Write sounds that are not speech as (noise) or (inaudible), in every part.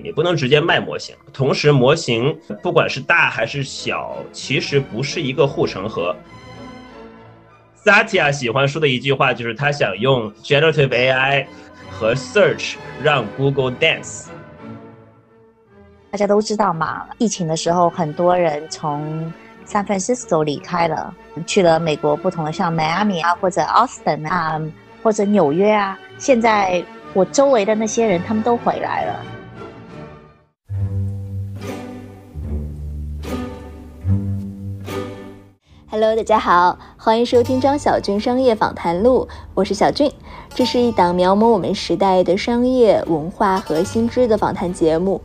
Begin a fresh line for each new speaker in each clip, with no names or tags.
你不能直接卖模型。同时，模型不管是大还是小，其实不是一个护城河。Satya 喜欢说的一句话就是，他想用 generative AI 和 search 让 Google dance。
大家都知道嘛，疫情的时候，很多人从 San Francisco 离开了，去了美国不同的像迈阿密啊，或者 Austin 啊，或者纽约啊。现在我周围的那些人，他们都回来了。
Hello，大家好，欢迎收听张小军商业访谈录，我是小俊。这是一档描摹我们时代的商业文化和新知的访谈节目。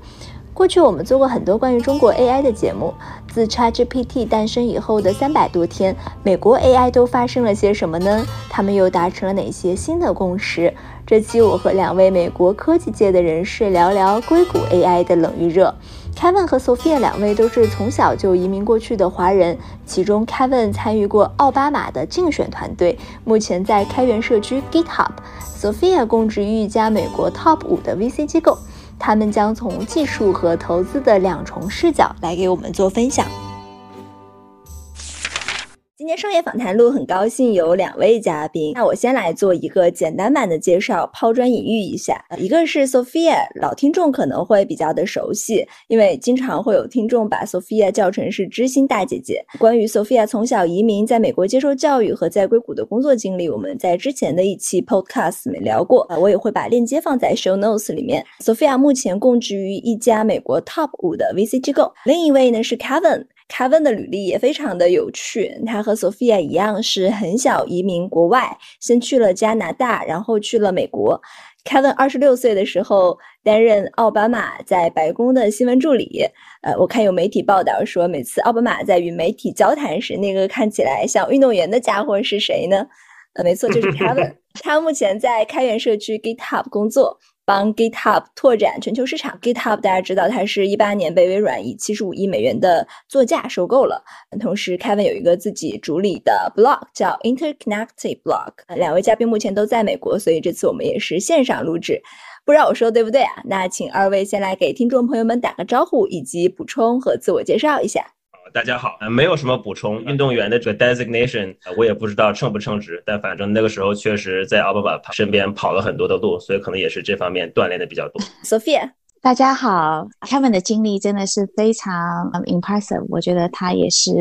过去我们做过很多关于中国 AI 的节目。自 ChatGPT 诞生以后的三百多天，美国 AI 都发生了些什么呢？他们又达成了哪些新的共识？这期我和两位美国科技界的人士聊聊硅谷 AI 的冷与热。Kevin 和 Sophia 两位都是从小就移民过去的华人，其中 Kevin 参与过奥巴马的竞选团队，目前在开源社区 GitHub；Sophia 供职于一家美国 Top 五的 VC 机构。他们将从技术和投资的两重视角来给我们做分享。今天商业访谈录很高兴有两位嘉宾，那我先来做一个简单版的介绍，抛砖引玉一下。一个是 Sophia，老听众可能会比较的熟悉，因为经常会有听众把 Sophia 叫成是知心大姐姐。关于 Sophia 从小移民，在美国接受教育和在硅谷的工作经历，我们在之前的一期 Podcast 里面聊过，我也会把链接放在 Show Notes 里面。Sophia 目前供职于一家美国 Top 五的 VC 机构，另一位呢是 Kevin。Kevin 的履历也非常的有趣，他和 Sophia 一样是很小移民国外，先去了加拿大，然后去了美国。Kevin 二十六岁的时候担任奥巴马在白宫的新闻助理。呃，我看有媒体报道说，每次奥巴马在与媒体交谈时，那个看起来像运动员的家伙是谁呢？呃，没错，就是 Kevin。(laughs) 他目前在开源社区 GitHub 工作。帮 GitHub 拓展全球市场。GitHub 大家知道，它是一八年被微软以七十五亿美元的作价收购了。同时，Kevin 有一个自己主理的 blog 叫 Interconnected Blog。两位嘉宾目前都在美国，所以这次我们也是线上录制。不知道我说的对不对啊？那请二位先来给听众朋友们打个招呼，以及补充和自我介绍一下。
大家好，没有什么补充。运动员的这个 designation，我也不知道称不称职，但反正那个时候确实在奥巴马身边跑了很多的路，所以可能也是这方面锻炼的比较多。
Sophia，
大家好，Kevin 的经历真的是非常 impressive，我觉得他也是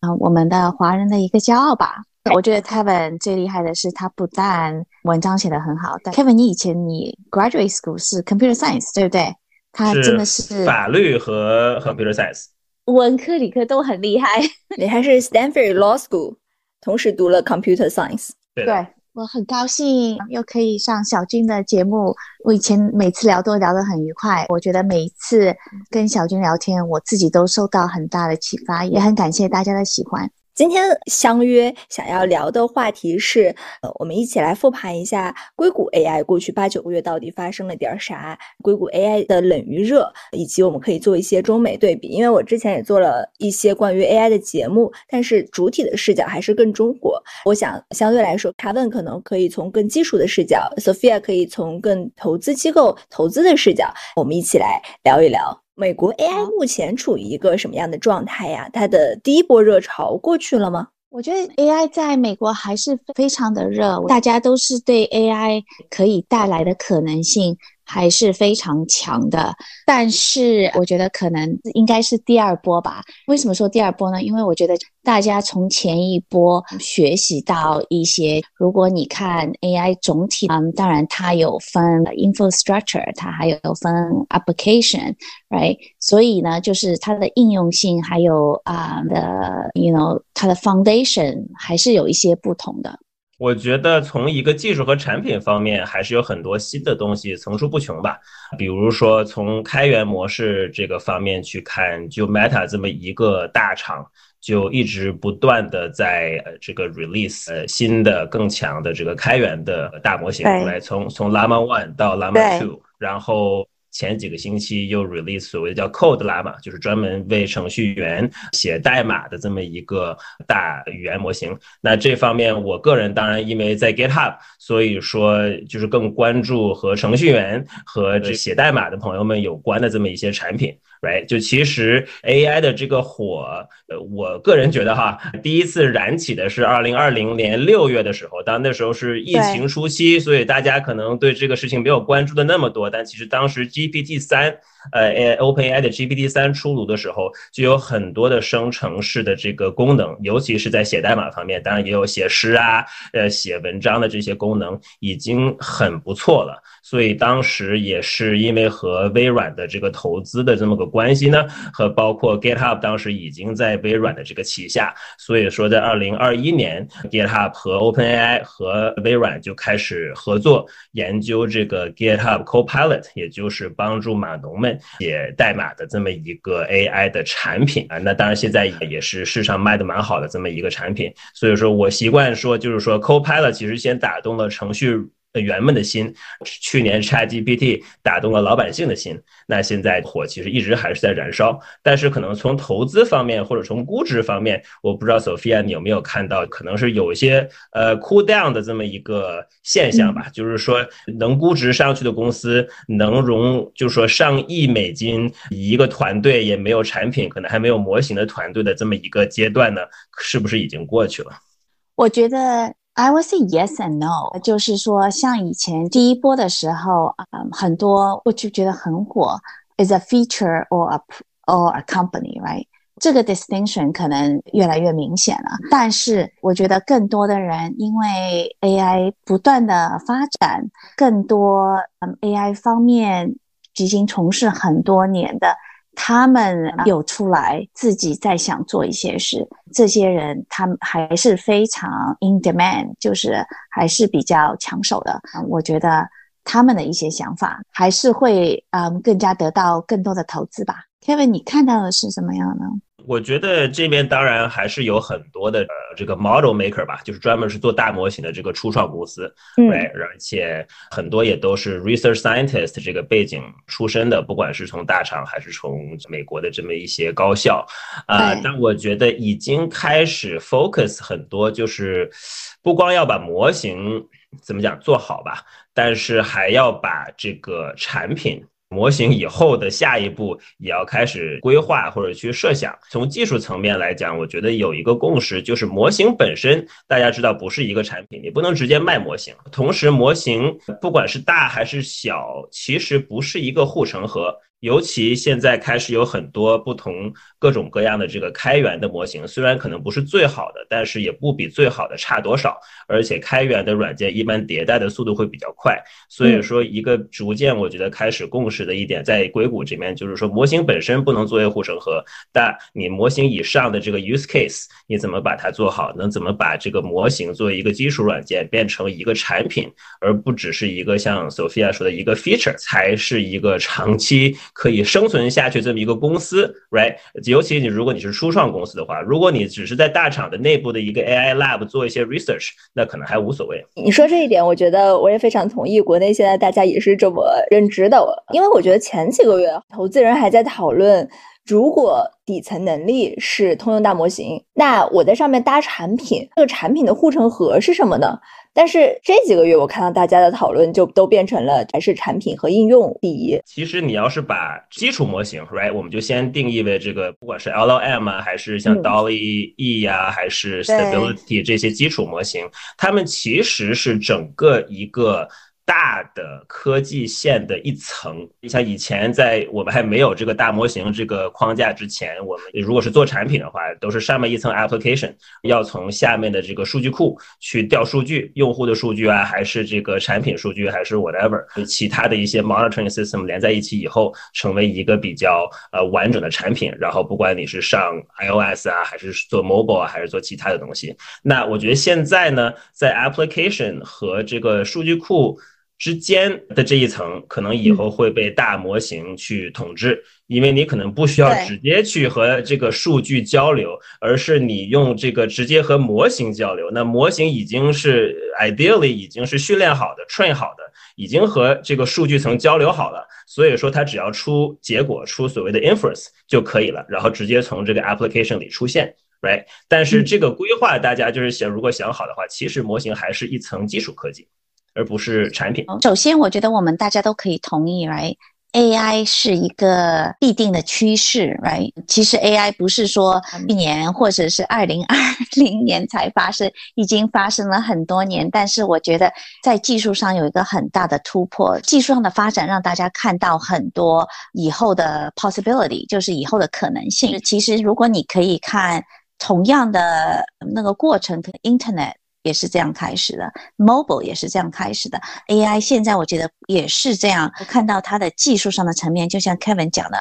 嗯我们的华人的一个骄傲吧。我觉得 Kevin 最厉害的是他不但文章写得很好，但 Kevin 你以前你 graduate school 是 computer science 对不对？他真的是
法律和 computer science。
文科、理科都很厉害。(laughs)
你还是 Stanford Law School，同时读了 Computer Science。
对，
我很高兴又可以上小军的节目。我以前每次聊都聊得很愉快，我觉得每一次跟小军聊天，我自己都受到很大的启发，也很感谢大家的喜欢。
今天相约想要聊的话题是，呃，我们一起来复盘一下硅谷 AI 过去八九个月到底发生了点啥，硅谷 AI 的冷与热，以及我们可以做一些中美对比。因为我之前也做了一些关于 AI 的节目，但是主体的视角还是更中国。我想相对来说，Kevin 可能可以从更技术的视角，Sophia 可以从更投资机构投资的视角，我们一起来聊一聊。美国 AI 目前处于一个什么样的状态呀？它的第一波热潮过去了吗？
我觉得 AI 在美国还是非常的热，大家都是对 AI 可以带来的可能性。还是非常强的，但是我觉得可能应该是第二波吧。为什么说第二波呢？因为我觉得大家从前一波学习到一些。如果你看 AI 总体，嗯，当然它有分 infrastructure，它还有分 application，right？所以呢，就是它的应用性还有啊的，you know，它的 foundation 还是有一些不同的。
我觉得从一个技术和产品方面，还是有很多新的东西层出不穷吧。比如说从开源模式这个方面去看，就 Meta 这么一个大厂，就一直不断的在这个 release 呃新的更强的这个开源的大模型，来从从 Llama One 到 Llama Two，然后前几个星期又 release 所谓的叫 Code Llama，就是专门为程序员写代码的这么一个大语言模型。那这方面，我个人当然因为在 GitHub，所以说就是更关注和程序员和这写代码的朋友们有关的这么一些产品。right，就其实 AI 的这个火，呃，我个人觉得哈，第一次燃起的是二零二零年六月的时候，当那时候是疫情初期，所以大家可能对这个事情没有关注的那么多，但其实当时 GPT 三。呃，OpenAI 的 GPT 三出炉的时候，就有很多的生成式的这个功能，尤其是在写代码方面，当然也有写诗啊、呃写文章的这些功能，已经很不错了。所以当时也是因为和微软的这个投资的这么个关系呢，和包括 GitHub 当时已经在微软的这个旗下，所以说在二零二一年，GitHub 和 OpenAI 和微软就开始合作研究这个 GitHub Copilot，也就是帮助码农们。写代码的这么一个 AI 的产品啊，那当然现在也是市场卖的蛮好的这么一个产品，所以说我习惯说，就是说 Copilot 其实先打动了程序。员们的心，去年 ChatGPT 打动了老百姓的心，那现在火其实一直还是在燃烧。但是可能从投资方面或者从估值方面，我不知道 Sophia 你有没有看到，可能是有一些呃 cool down 的这么一个现象吧。就是说，能估值上去的公司，能融就是说上亿美金一个团队也没有产品，可能还没有模型的团队的这么一个阶段呢，是不是已经过去了？
我觉得。I will say yes and no，就是说，像以前第一波的时候，嗯，很多我就觉得很火，is a feature or a or a company，right？这个 distinction 可能越来越明显了。但是我觉得更多的人因为 AI 不断的发展，更多嗯 AI 方面已经从事很多年的。他们有出来自己在想做一些事，这些人他们还是非常 in demand，就是还是比较抢手的。我觉得他们的一些想法还是会嗯更加得到更多的投资吧。Kevin，你看到的是什么样呢？
我觉得这边当然还是有很多的呃这个 model maker 吧，就是专门是做大模型的这个初创公司，对，而且很多也都是 research scientist 这个背景出身的，不管是从大厂还是从美国的这么一些高校，啊，但我觉得已经开始 focus 很多，就是不光要把模型怎么讲做好吧，但是还要把这个产品。模型以后的下一步也要开始规划或者去设想。从技术层面来讲，我觉得有一个共识，就是模型本身，大家知道不是一个产品，你不能直接卖模型。同时，模型不管是大还是小，其实不是一个护城河。尤其现在开始有很多不同各种各样的这个开源的模型，虽然可能不是最好的，但是也不比最好的差多少。而且开源的软件一般迭代的速度会比较快，所以说一个逐渐我觉得开始共识的一点，在硅谷这边就是说模型本身不能作为护城河，但你模型以上的这个 use case 你怎么把它做好，能怎么把这个模型作为一个基础软件变成一个产品，而不只是一个像 Sophia 说的一个 feature，才是一个长期。可以生存下去这么一个公司，right？尤其你如果你是初创公司的话，如果你只是在大厂的内部的一个 AI lab 做一些 research，那可能还无所谓。
你说这一点，我觉得我也非常同意。国内现在大家也是这么认知的，因为我觉得前几个月投资人还在讨论，如果底层能力是通用大模型，那我在上面搭产品，这个产品的护城河是什么呢？但是这几个月，我看到大家的讨论就都变成了还是产品和应用第一。
其实你要是把基础模型，right，我们就先定义为这个，不管是 LLM 啊，还是像 Dolly E 呀，还是 Stability 这些基础模型，它们其实是整个一个。大的科技线的一层，你像以前在我们还没有这个大模型这个框架之前，我们如果是做产品的话，都是上面一层 application，要从下面的这个数据库去调数据，用户的数据啊，还是这个产品数据，还是 whatever，其他的一些 monitoring system 连在一起以后，成为一个比较呃完整的产品。然后不管你是上 iOS 啊，还是做 mobile 啊，还是做其他的东西，那我觉得现在呢，在 application 和这个数据库。之间的这一层，可能以后会被大模型去统治，因为你可能不需要直接去和这个数据交流，而是你用这个直接和模型交流。那模型已经是 ideally 已经是训练好的、train 好的，已经和这个数据层交流好了，所以说它只要出结果、出所谓的 inference 就可以了，然后直接从这个 application 里出现。right？但是这个规划，大家就是想，如果想好的话，其实模型还是一层基础科技，而不是产品。
首先，我觉得我们大家都可以同意，right？AI 是一个必定的趋势，right？其实 AI 不是说一年或者是二零二零年才发生，已经发生了很多年。但是我觉得在技术上有一个很大的突破，技术上的发展让大家看到很多以后的 possibility，就是以后的可能性。其实如果你可以看。同样的那个过程，Internet 也是这样开始的，Mobile 也是这样开始的，AI 现在我觉得也是这样。看到它的技术上的层面，就像 Kevin 讲的，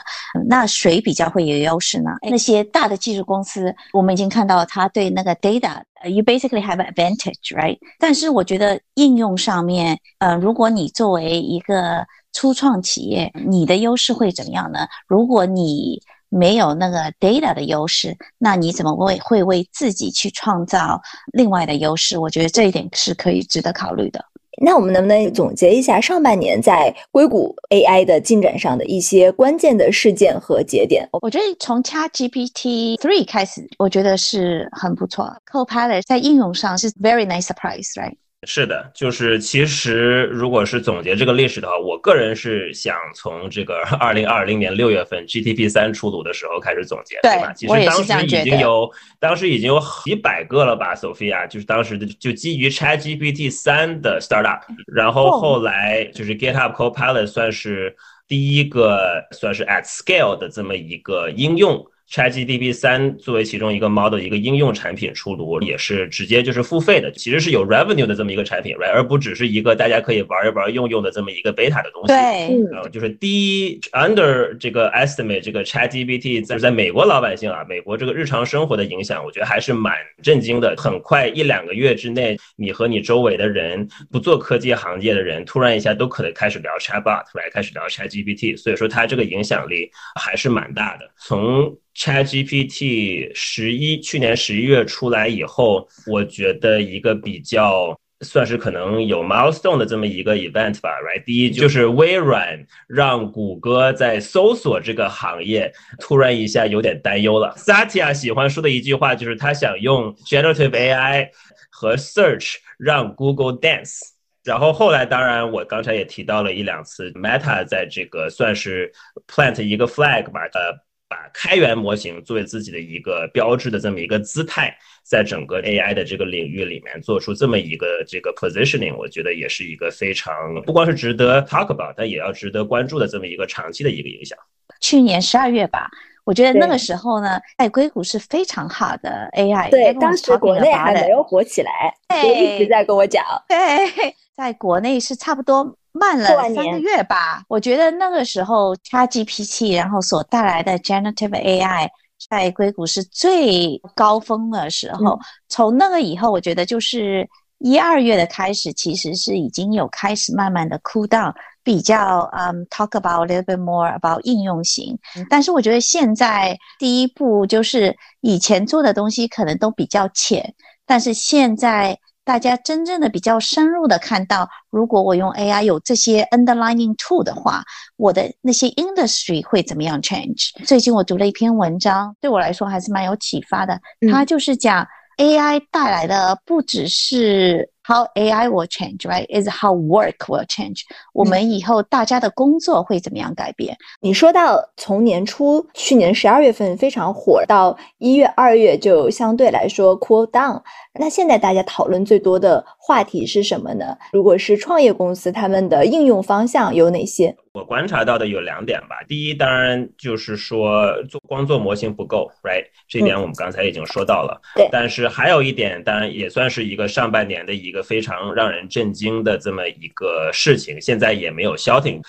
那谁比较会有优势呢？那些大的技术公司，我们已经看到它对那个 data，you basically have advantage，right？但是我觉得应用上面，呃，如果你作为一个初创企业，你的优势会怎么样呢？如果你没有那个 data 的优势，那你怎么为会为自己去创造另外的优势？我觉得这一点是可以值得考虑的。
那我们能不能总结一下上半年在硅谷 AI 的进展上的一些关键的事件和节点？
我觉得从 ChatGPT Three 开始，我觉得是很不错。Copilot 在应用上是 very nice surprise，right？
是的，就是其实如果是总结这个历史的话，我个人是想从这个二零二零年六月份 GTP 三出炉的时候开始总结，对吧？其实当时已经有，当时已经有几百个了吧，Sophia，就是当时的就基于 ChatGPT 三的 startup，然后后来就是 GitHub Copilot 算是第一个算是 at scale 的这么一个应用。ChatGPT 三作为其中一个 model 一个应用产品出炉，也是直接就是付费的，其实是有 revenue 的这么一个产品，right？而不只是一个大家可以玩一玩用用的这么一个 beta 的东西。
对，
呃，就是第一 under 这个 estimate 这个 ChatGPT 在在美国老百姓啊，美国这个日常生活的影响，我觉得还是蛮震惊的。很快一两个月之内，你和你周围的人不做科技行业的人，突然一下都可能开始聊 Chatbot，来开始聊 ChatGPT，所以说它这个影响力还是蛮大的。从 ChatGPT 十一去年十一月出来以后，我觉得一个比较算是可能有 milestone 的这么一个 event 吧，right？第一就是微软让谷歌在搜索这个行业突然一下有点担忧了。Satya 喜欢说的一句话就是他想用 generative AI 和 search 让 Google dance。然后后来当然我刚才也提到了一两次，Meta 在这个算是 plant 一个 flag 吧，呃。把开源模型作为自己的一个标志的这么一个姿态，在整个 AI 的这个领域里面做出这么一个这个 positioning，我觉得也是一个非常不光是值得 talk about，但也要值得关注的这么一个长期的一个影响。
去年十二月吧，我觉得那个时候呢，在硅谷是非常好的 AI，
对，当时国内还没有火起来，
对，
一直在跟我讲，
对，在国内是差不多。慢了三个月吧，我觉得那个时候 ChatGPT 然后所带来的 Generative AI 在硅谷是最高峰的时候。从那个以后，我觉得就是一二月的开始，其实是已经有开始慢慢的 cool down，比较嗯 talk about a little bit more about 应用型。但是我觉得现在第一步就是以前做的东西可能都比较浅，但是现在。大家真正的比较深入的看到，如果我用 AI 有这些 underlining tool 的话，我的那些 industry 会怎么样 change？最近我读了一篇文章，对我来说还是蛮有启发的。它就是讲 AI 带来的不只是。How AI will change, right? Is how work will change. 我们以后大家的工作会怎么样改变？
你说到从年初去年十二月份非常火，到一月、二月就相对来说 cool down。那现在大家讨论最多的话题是什么呢？如果是创业公司，他们的应用方向有哪些？
我观察到的有两点吧。第一，当然就是说做光做模型不够，right？这一点我们刚才已经说到了。
对。
但是还有一点，当然也算是一个上半年的一个非常让人震惊的这么一个事情，现在也没有消停。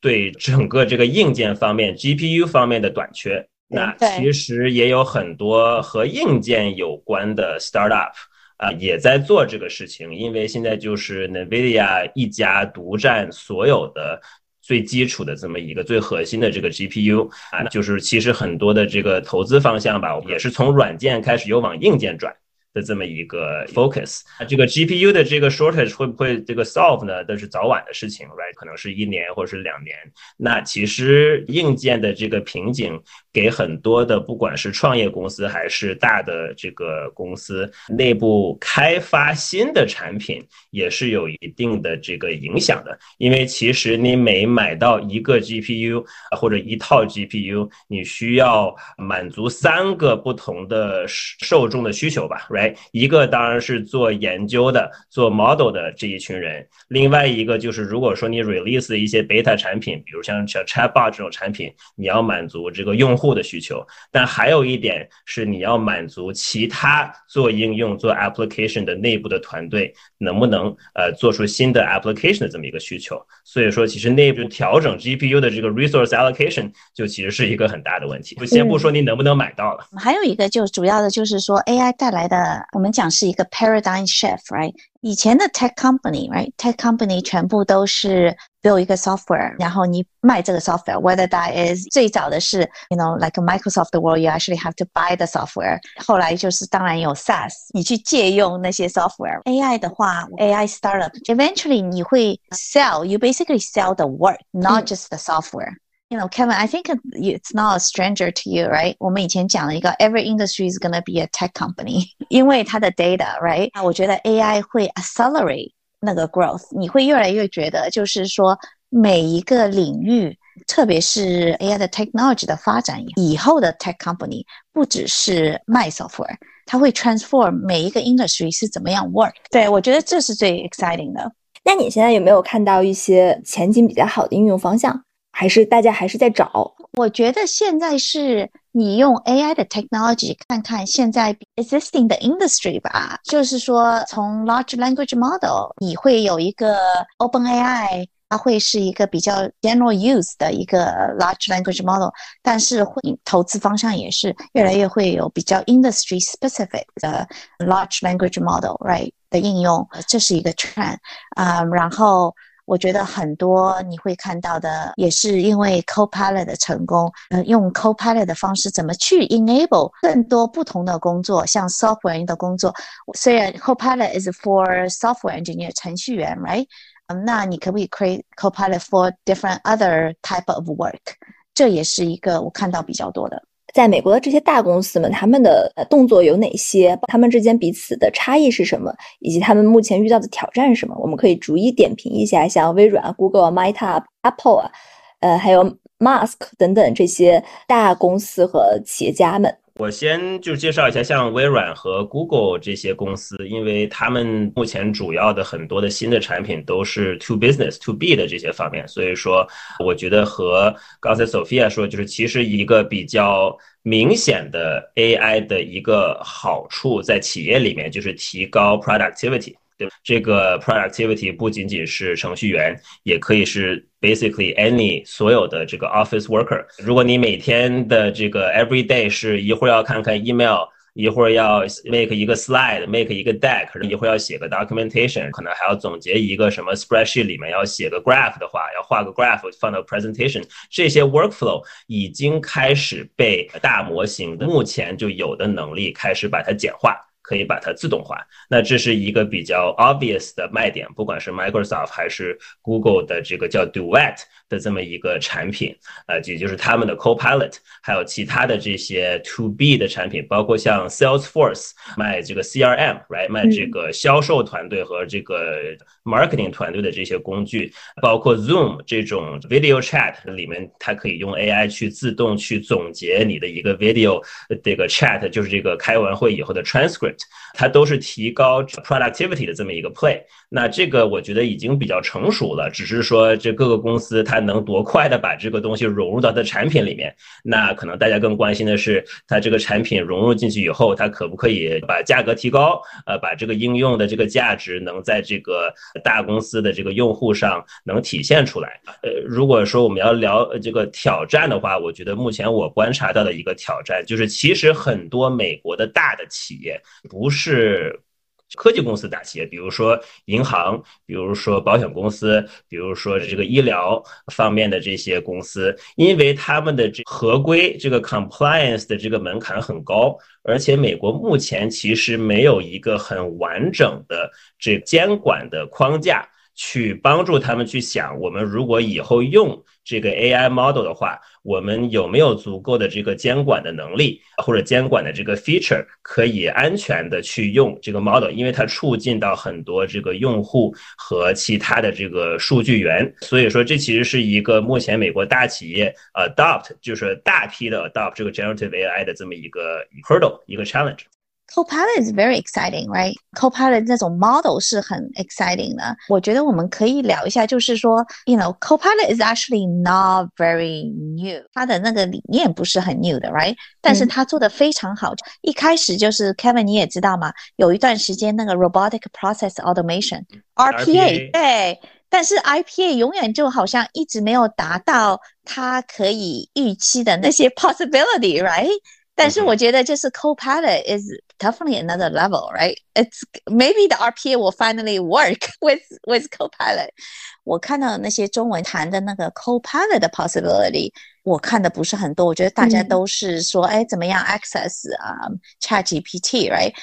对整个这个硬件方面，GPU 方面的短缺。那其实也有很多和硬件有关的 startup，啊，也在做这个事情，因为现在就是 NVIDIA 一家独占所有的最基础的这么一个最核心的这个 GPU 啊，就是其实很多的这个投资方向吧，也是从软件开始有往硬件转。的这么一个 focus，这个 GPU 的这个 shortage 会不会这个 solve 呢？都是早晚的事情，right？可能是一年或者是两年。那其实硬件的这个瓶颈，给很多的不管是创业公司还是大的这个公司内部开发新的产品，也是有一定的这个影响的。因为其实你每买到一个 GPU 或者一套 GPU，你需要满足三个不同的受众的需求吧，right？一个当然是做研究的、做 model 的这一群人，另外一个就是如果说你 release 一些 beta 产品，比如像像 Chatbot 这种产品，你要满足这个用户的需求。但还有一点是你要满足其他做应用、做 application 的内部的团队能不能呃做出新的 application 的这么一个需求。所以说，其实内部调整 GPU 的这个 resource allocation 就其实是一个很大的问题。先不说你能不能买到了，
还有一个就主要的就是说 AI 带来的。我们讲是一个 paradigm shift，right？以前的 tech company，right？tech company 全部都是 build 一个 software，然后你卖这个 software，whether that is 最早的是，you know，like Microsoft 的 world，you actually have to buy the software。后来就是当然有 SaaS，你去借用那些 software。AI 的话，AI startup，eventually 你会 sell，you basically sell the work，not just the software。 You know, Kevin, I think it's not a stranger to you, right? 我们以前讲了一个 every industry is gonna be a tech company，因为它的 (laughs) data, right? 我觉得 AI 会 accelerate 那个 growth，你会越来越觉得，就是说每一个领域，特别是 AI 的 technology 的发展以后的 tech company，不只是卖 software，它会 transform 每一个 industry 是怎么样 work。对我觉得这是最 exciting 的。
那你现在有没有看到一些前景比较好的应用方向？ 还是大家还是在找。
我觉得现在是你用 AI 的 technology 看看现在 existing 的 industry 吧，就是说从 large language model 你会有一个 Open AI，它会是一个比较 general use 的一个 large language model，但是会投资方向也是越来越会有比较 industry specific 的 large language model，right 的应用，这是一个 trend 啊，然后。我觉得很多你会看到的，也是因为 Copilot 的成功，呃，用 Copilot 的方式怎么去 enable 更多不同的工作，像 software 的工作。虽然 Copilot is for software engineer 程序员，right？嗯，那你可不可以 create Copilot for different other type of work？这也是一个我看到比较多的。
在美国的这些大公司们，他们的呃动作有哪些？他们之间彼此的差异是什么？以及他们目前遇到的挑战是什么？我们可以逐一点评一下，像微软啊、Google、Meta、Apple 啊，呃，还有 Musk 等等这些大公司和企业家们。
我先就介绍一下，像微软和 Google 这些公司，因为他们目前主要的很多的新的产品都是 to business to B 的这些方面，所以说我觉得和刚才 Sophia 说，就是其实一个比较明显的 AI 的一个好处，在企业里面就是提高 productivity。对，这个 productivity 不仅仅是程序员，也可以是 basically any 所有的这个 office worker。如果你每天的这个 every day 是一会儿要看看 email，一会儿要 make 一个 slide，make 一个 deck，一会儿要写个 documentation，可能还要总结一个什么 spreadsheet 里面要写个 graph 的话，要画个 graph 放到 presentation，这些 workflow 已经开始被大模型目前就有的能力开始把它简化。可以把它自动化，那这是一个比较 obvious 的卖点，不管是 Microsoft 还是 Google 的这个叫 Duet 的这么一个产品，呃，也就是他们的 Copilot，还有其他的这些 To B 的产品，包括像 Salesforce 卖这个 CRM，right，卖这个销售团队和这个 marketing 团队的这些工具，包括 Zoom 这种 video chat 里面，它可以用 AI 去自动去总结你的一个 video 这个 chat，就是这个开完会以后的 transcript。它都是提高 productivity 的这么一个 play，那这个我觉得已经比较成熟了，只是说这各个公司它能多快的把这个东西融入到它产品里面，那可能大家更关心的是它这个产品融入进去以后，它可不可以把价格提高，呃，把这个应用的这个价值能在这个大公司的这个用户上能体现出来。呃，如果说我们要聊这个挑战的话，我觉得目前我观察到的一个挑战就是，其实很多美国的大的企业。不是科技公司大企业，比如说银行，比如说保险公司，比如说这个医疗方面的这些公司，因为他们的这合规这个 compliance 的这个门槛很高，而且美国目前其实没有一个很完整的这监管的框架。去帮助他们去想，我们如果以后用这个 AI model 的话，我们有没有足够的这个监管的能力，或者监管的这个 feature 可以安全的去用这个 model，因为它促进到很多这个用户和其他的这个数据源，所以说这其实是一个目前美国大企业 adopt 就是大批的 adopt 这个 generative AI 的这么一个 hurdle 一个 challenge。
Copilot is very exciting, right? Copilot 那种 model 是很 exciting 的。我觉得我们可以聊一下，就是说，you know, Copilot is actually not very new。它的那个理念不是很 new 的，right？但是它做的非常好。一开始就是 Kevin，你也知道嘛，有一段时间那个 Robotic Process Automation
RPA
对，但是 IPA 永远就好像一直没有达到它可以预期的那些 possibility，right？但是我觉得就是 Copilot is definitely another level, right? It's maybe the RPA will finally work (laughs) with with Copilot. 我看到那些中文谈的那个 Copilot 的 possibility，我看的不是很多。我觉得大家都是说，哎，怎么样 access 啊 ChatGPT，right？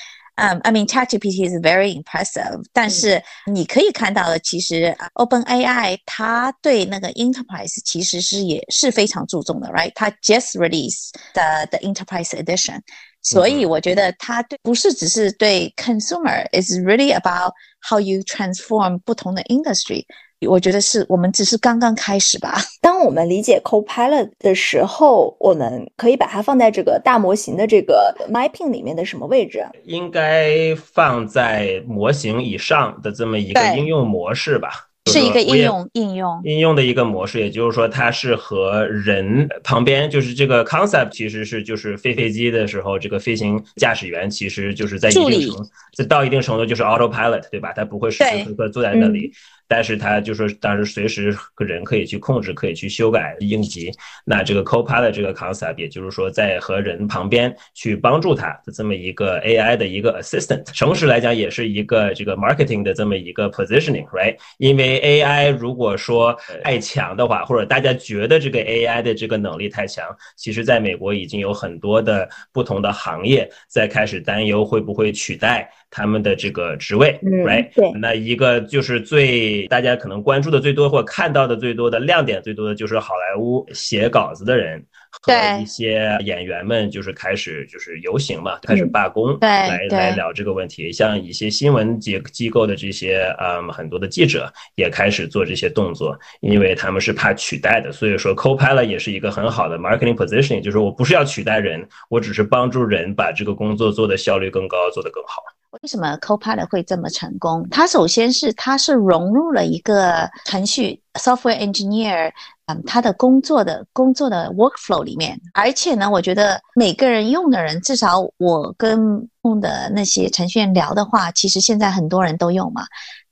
嗯，I mean ChatGPT is very impressive，但是你可以看到的，其实 OpenAI 它对那个 enterprise 其实是也是非常注重的，right？它 just release 的 the enterprise edition， 所以我觉得它对不是只是对 consumer，is really about how you transform 不同的 industry。我觉得是我们只是刚刚开始吧。(laughs)
当我们理解 Copilot 的时候，我们可以把它放在这个大模型的这个 mapping 里面的什么位置？
应该放在模型以上的这么一个应用模式吧。
是一个应用应用
应用的一个模式，也就是说，它是和人旁边，就是这个 concept 其实是就是飞飞机的时候，这个飞行驾驶员其实就是在一定程度，在到一定程度就是 autopilot，对吧？他不会时时刻刻坐在那里。但是它就是，当时随时人可以去控制，可以去修改应急。那这个 Copilot 这个 concept，也就是说，在和人旁边去帮助他的这么一个 AI 的一个 assistant。同时来讲，也是一个这个 marketing 的这么一个 positioning，right？因为 AI 如果说太强的话，或者大家觉得这个 AI 的这个能力太强，其实在美国已经有很多的不同的行业在开始担忧会不会取代。他们的这个职位，right？
对，
那一个就是最大家可能关注的最多或看到的最多的亮点最多的就是好莱坞写稿子的人和一些演员们，就是开始就是游行嘛，开始罢工，来来聊这个问题。像一些新闻机机构的这些嗯很多的记者也开始做这些动作，因为他们是怕取代的。所以说，Copilot 也是一个很好的 marketing position，就是我不是要取代人，我只是帮助人把这个工作做的效率更高，做得更好。
为什么 Copilot 会这么成功？它首先是它是融入了一个程序 software engineer，嗯，他的工作的工作的 workflow 里面。而且呢，我觉得每个人用的人，至少我跟用的那些程序员聊的话，其实现在很多人都用嘛。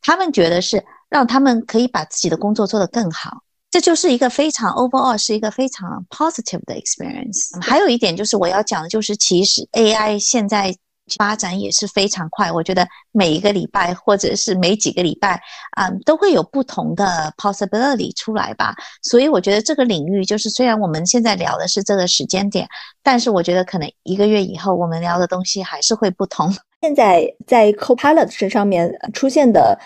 他们觉得是让他们可以把自己的工作做得更好，这就是一个非常 overall 是一个非常 positive 的 experience。还有一点就是我要讲的就是，其实 AI 现在。发展也是非常快，我觉得每一个礼拜或者是每几个礼拜，嗯，都会有不同的 possibility 出来吧。所以我觉得这个领域就是，虽然我们现在聊的是这个时间点，但是我觉得可能一个月以后，我们聊的东西还是会不同。
现在在 Copilot 这上面出现的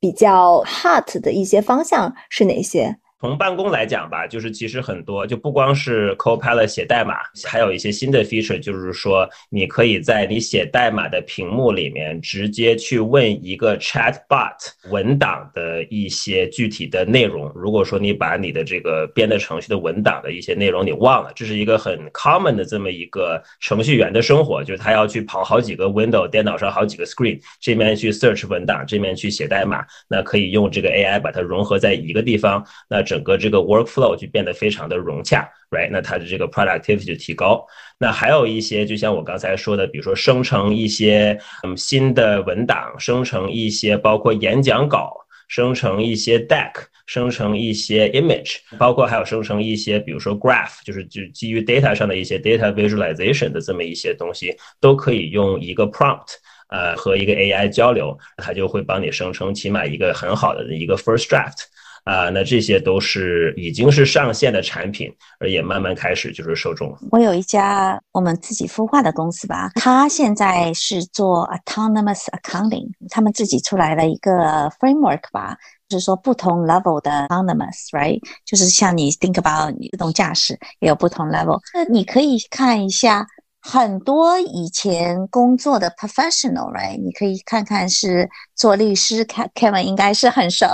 比较 hot 的一些方向是哪些？
从办公来讲吧，就是其实很多，就不光是 Copilot 写代码，还有一些新的 feature，就是说你可以在你写代码的屏幕里面直接去问一个 Chatbot 文档的一些具体的内容。如果说你把你的这个编的程序的文档的一些内容你忘了，这是一个很 common 的这么一个程序员的生活，就是他要去跑好几个 window，电脑上好几个 screen，这边去 search 文档，这边去写代码，那可以用这个 AI 把它融合在一个地方，那。整个这个 workflow 就变得非常的融洽，right？那它的这个 productivity 就提高。那还有一些，就像我刚才说的，比如说生成一些嗯新的文档，生成一些包括演讲稿，生成一些 deck，生成一些 image，包括还有生成一些，比如说 graph，就是就基于 data 上的一些 data visualization 的这么一些东西，都可以用一个 prompt。呃，和一个 AI 交流，它就会帮你生成起码一个很好的一个 first draft。啊，那这些都是已经是上线的产品，而也慢慢开始就是受众。
我有一家我们自己孵化的公司吧，它现在是做 autonomous accounting，他们自己出来了一个 framework 吧，就是说不同 level 的 autonomous，right？就是像你 think about 自动驾驶也有不同 level，那你可以看一下很多以前工作的 professional，right？你可以看看是做律师，Kevin 应该是很熟，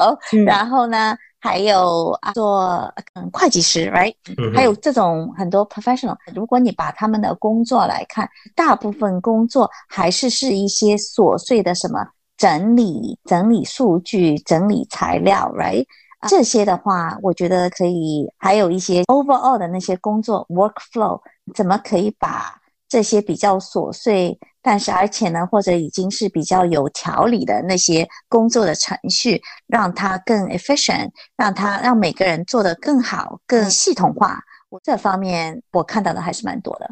然后呢？还有做嗯会计师，right？还有这种很多 professional。如果你把他们的工作来看，大部分工作还是是一些琐碎的什么整理、整理数据、整理材料，right？这些的话，我觉得可以。还有一些 overall 的那些工作 workflow，怎么可以把这些比较琐碎？但是，而且呢，或者已经是比较有条理的那些工作的程序，让它更 efficient，让它让每个人做得更好、更系统化。我这方面我看到的还是蛮多的。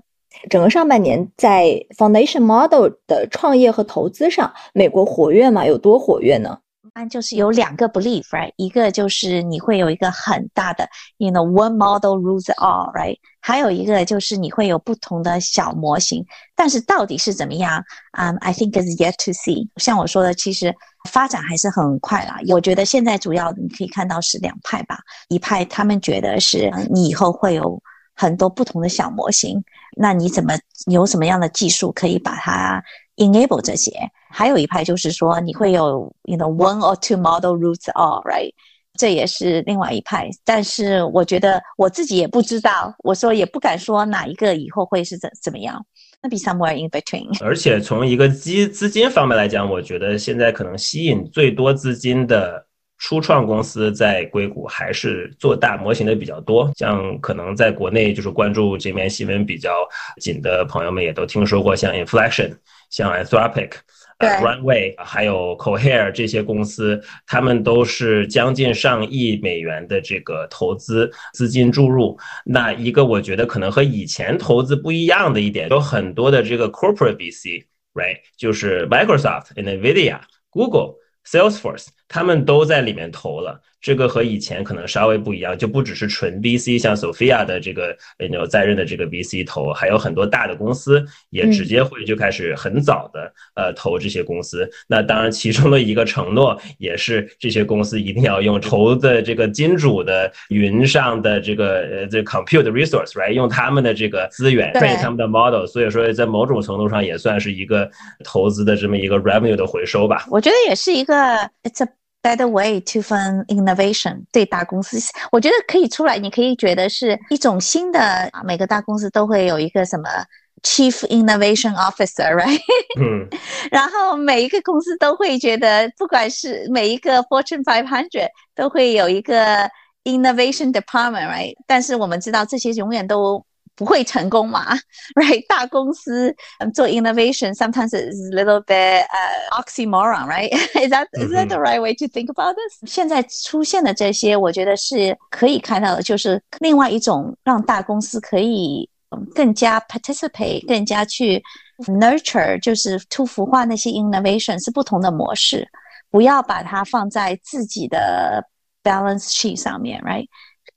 整个上半年在 foundation model 的创业和投资上，美国活跃吗？有多活跃呢？
般就是有两个 belief，right？一个就是你会有一个很大的，you know one model rules all，right？还有一个就是你会有不同的小模型，但是到底是怎么样？嗯，I think is yet to see。像我说的，其实发展还是很快啦。我觉得现在主要你可以看到是两派吧，一派他们觉得是你以后会有很多不同的小模型，那你怎么有什么样的技术可以把它？enable 这些，还有一派就是说你会有，you know one or two model roots all，right？这也是另外一派。但是我觉得我自己也不知道，我说也不敢说哪一个以后会是怎怎么样。那 be somewhere in between。
而且从一个资资金方面来讲，我觉得现在可能吸引最多资金的初创公司在硅谷还是做大模型的比较多。像可能在国内就是关注这面新闻比较紧的朋友们也都听说过，像 Inflection。像 Anthropic、Runway 还有 Cohere 这些公司，他们都是将近上亿美元的这个投资资金注入。那一个我觉得可能和以前投资不一样的一点，有很多的这个 Corporate VC，right，就是 Microsoft、Nvidia、Google、Salesforce，他们都在里面投了。这个和以前可能稍微不一样，就不只是纯 VC，像 Sophia 的这个有在任的这个 VC 投，还有很多大的公司也直接会就开始很早的呃投这些公司。那当然，其中的一个承诺也是这些公司一定要用投的这个金主的云上的这个呃这 compute resource，right，用他们的这个资源 train 他们的 model。所以说，在某种程度上也算是一个投资的这么一个 revenue 的回收吧。
我觉得也是一个 it's a Better way to fund innovation 对大公司，我觉得可以出来。你可以觉得是一种新的，每个大公司都会有一个什么 Chief Innovation Officer，right？嗯，然后每一个公司都会觉得，不管是每一个 Fortune Five Hundred 都会有一个 Innovation Department，right？但是我们知道这些永远都。不会成功嘛？Right？大公司(laughs) 做 innovation sometimes is a little bit uh oxymoron, right? Is (laughs) that is that the right way to think about this? 现在出现的这些，我觉得是可以看到的，就是另外一种让大公司可以更加 participate，更加去 nurture，就是突孵化那些 innovation 是不同的模式，不要把它放在自己的 balance sheet 上面，right？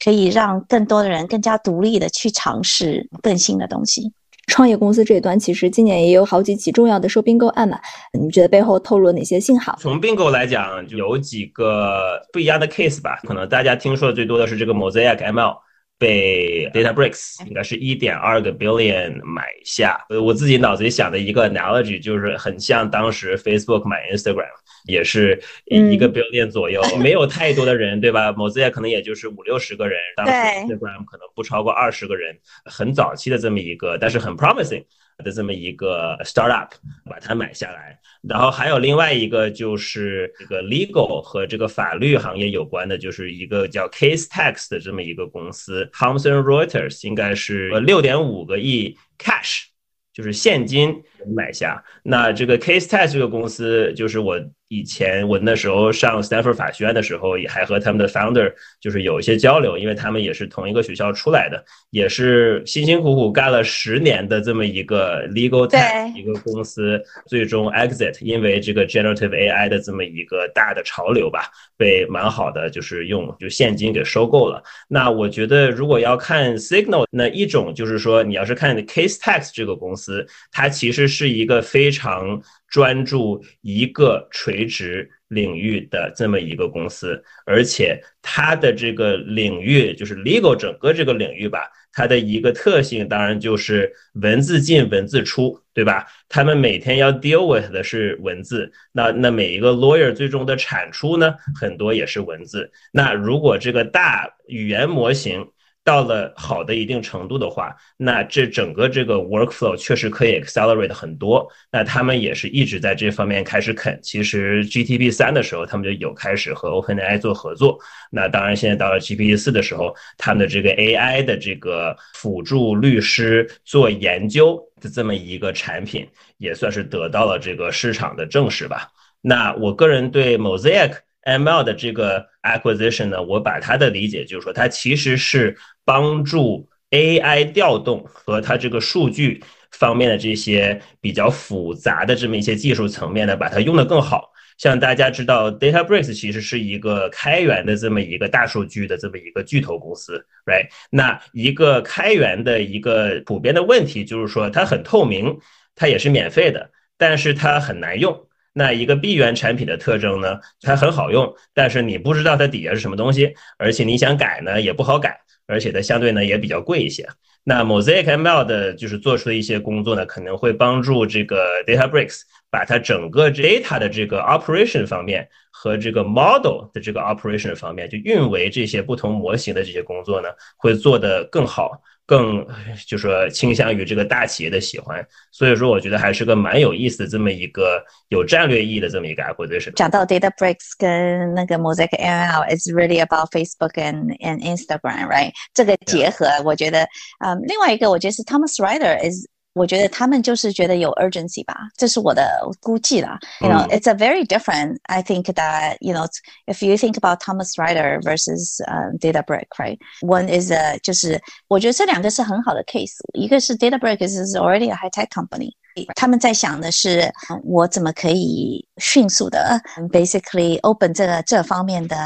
可以让更多的人更加独立的去尝试更新的东西。
创业公司这一端，其实今年也有好几起重要的收并购案嘛？你觉得背后透露了哪些信号？
从并购来讲，有几个不一样的 case 吧。可能大家听说的最多的是这个 Mosaic ML 被 DataBricks 应该是一点二个 billion 买下。呃，我自己脑子里想的一个 analogy 就是很像当时 Facebook 买 Instagram。也是一个 billion 左右，(laughs) 没有太多的人，对吧？Mozilla 可能也就是五六十个人，当时 Instagram 可能不超过二十个人，很早期的这么一个，但是很 promising 的这么一个 startup 把它买下来。然后还有另外一个就是这个 legal 和这个法律行业有关的，就是一个叫 Case Tax 的这么一个公司，Thomson Reuters 应该是六点五个亿 cash。就是现金买下，那这个 Case Tax 这个公司，就是我以前我那时候上 Stanford 法学院的时候，也还和他们的 founder 就是有一些交流，因为他们也是同一个学校出来的，也是辛辛苦苦干了十年的这么一个 legal tech 一个公司，最终 exit，因为这个 generative AI 的这么一个大的潮流吧，被蛮好的就是用就现金给收购了。那我觉得如果要看 Signal，那一种就是说你要是看 Casetext 这个公司，它其实是一个非常。专注一个垂直领域的这么一个公司，而且它的这个领域就是 legal 整个这个领域吧，它的一个特性当然就是文字进文字出，对吧？他们每天要 deal with 的是文字，那那每一个 lawyer 最终的产出呢，很多也是文字。那如果这个大语言模型，到了好的一定程度的话，那这整个这个 workflow 确实可以 accelerate 很多。那他们也是一直在这方面开始啃。其实 GTP 三的时候，他们就有开始和 OpenAI 做合作。那当然，现在到了 GPT 四的时候，他们的这个 AI 的这个辅助律师做研究的这么一个产品，也算是得到了这个市场的证实吧。那我个人对 Mosaic ML 的这个 acquisition 呢，我把它的理解就是说，它其实是。帮助 AI 调动和它这个数据方面的这些比较复杂的这么一些技术层面呢，把它用得更好。像大家知道，DataBricks 其实是一个开源的这么一个大数据的这么一个巨头公司，right？那一个开源的一个普遍的问题就是说，它很透明，它也是免费的，但是它很难用。那一个闭源产品的特征呢，它很好用，但是你不知道它底下是什么东西，而且你想改呢也不好改。而且它相对呢也比较贵一些。那 Mosaic ML 的就是做出的一些工作呢，可能会帮助这个 DataBricks 把它整个 data 的这个 operation 方面和这个 model 的这个 operation 方面，就运维这些不同模型的这些工作呢，会做得更好。更就是说倾向于这个大企业的喜欢，所以说我觉得还是个蛮有意思的这么一个有战略意义的这么一个 acquisition。
讲到 DataBricks 跟那个 Mosaic ML，is really about Facebook and and Instagram，right？这个结合，我觉得，嗯，另外一个我觉得是 Thomas Rider is。我觉得他们就是觉得有 urgency 吧，这是我的估计啦。You know, it's a very different. I think that you know, if you think about Thomas Rider versus uh, DataBrick, right? One is a 就是我觉得这两个是很好的 case。一个是 DataBrick is already a high tech company，他们在想的是我怎么可以迅速的 basically open 这个这方面的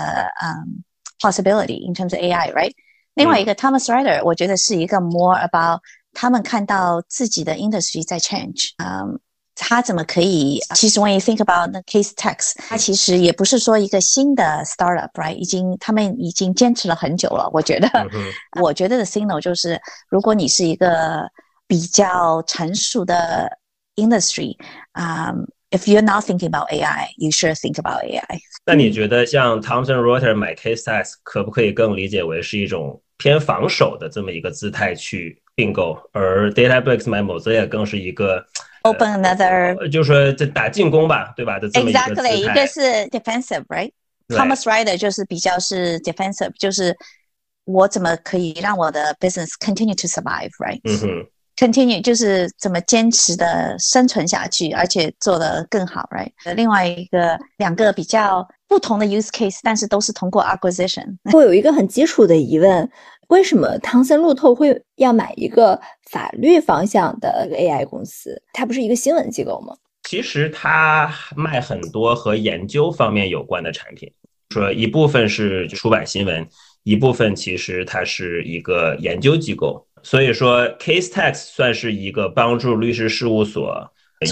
嗯 possibility in terms of AI, right? 另外一个 Thomas Rider，我觉得是一个 more about 他们看到自己的 industry 在 change，嗯，他怎么可以？其实 when you think about the case text，它其实也不是说一个新的 startup，right？已经他们已经坚持了很久了。我觉得，我觉得的 signal 就是，如果你是一个比较成熟的 industry，啊，if you're not thinking about AI，you should think about AI。
那你觉得像 Thomson Reuters 买 case text，可不可以更理解为是一种偏防守的这么一个姿态去？并购，而 DataBricks 买 Mosaic 更是一个
open another，
就是说这打进攻吧，对吧这
？Exactly，一个是 defensive，right？Thomas Ryder 就是比较是 defensive，就是我怎么可以让我的 business continue to survive，right？
嗯哼
，continue 就是怎么坚持的生存下去，而且做得更好，right？另外一个两个比较不同的 use case，但是都是通过 acquisition。
我有一个很基础的疑问。为什么汤森路透会要买一个法律方向的 AI 公司？它不是一个新闻机构吗？
其实它卖很多和研究方面有关的产品，说一部分是出版新闻，一部分其实它是一个研究机构。所以说，Casetext 算是一个帮助律师事务所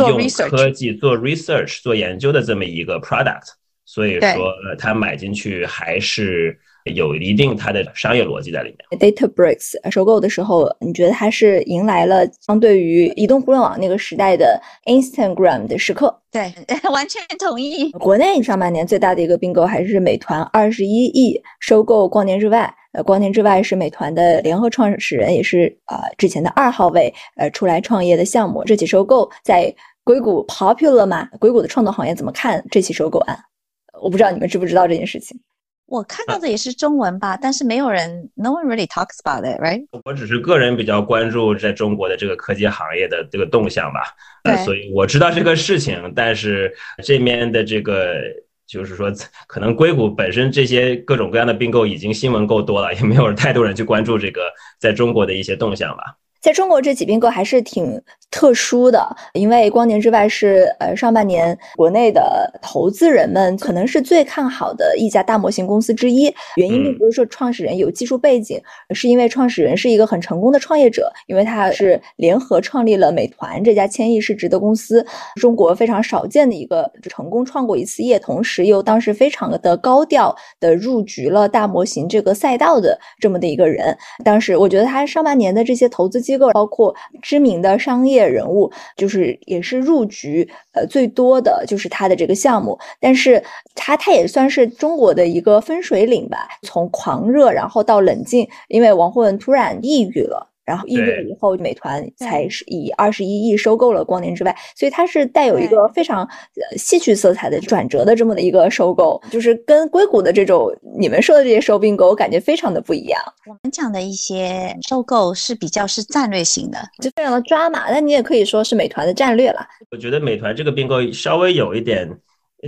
用科技做 research 做研究的这么一个 product。所以说，它买进去还是。有一定它的商业逻辑在里面。
DataBricks 收购的时候，你觉得它是迎来了相对于移动互联网那个时代的 Instagram 的时刻？
对，(laughs) 完全同意。
国内上半年最大的一个并购还是美团二十一亿收购光年之外。呃，光年之外是美团的联合创始人，也是呃之前的二号位，呃出来创业的项目。这起收购在硅谷 popular 吗？硅谷的创投行业怎么看这起收购案？我不知道你们知不知道这件事情。
我看到的也是中文吧，但是没有人，no one really talks about it，right？
我只是个人比较关注在中国的这个科技行业的这个动向吧，呃，所以我知道这个事情，但是这面的这个就是说，可能硅谷本身这些各种各样的并购已经新闻够多了，也没有太多人去关注这个在中国的一些动向吧。
在中国这几并购还是挺特殊的，因为光年之外是呃上半年国内的投资人们可能是最看好的一家大模型公司之一。原因并不是说创始人有技术背景，是因为创始人是一个很成功的创业者，因为他是联合创立了美团这家千亿市值的公司，中国非常少见的一个成功创过一次业，同时又当时非常的高调的入局了大模型这个赛道的这么的一个人。当时我觉得他上半年的这些投资机构，包括知名的商业人物，就是也是入局呃最多的就是他的这个项目，但是他他也算是中国的一个分水岭吧，从狂热然后到冷静，因为王慧文突然抑郁了。然后一月以后，美团才是以二十一亿收购了光年之外，所以它是带有一个非常呃戏剧色彩的转折的这么的一个收购，就是跟硅谷的这种你们说的这些收并购，我感觉非常的不一样。
我们讲的一些收购是比较是战略性的，
就非常的抓马，但你也可以说是美团的战略了。
我觉得美团这个并购稍微有一点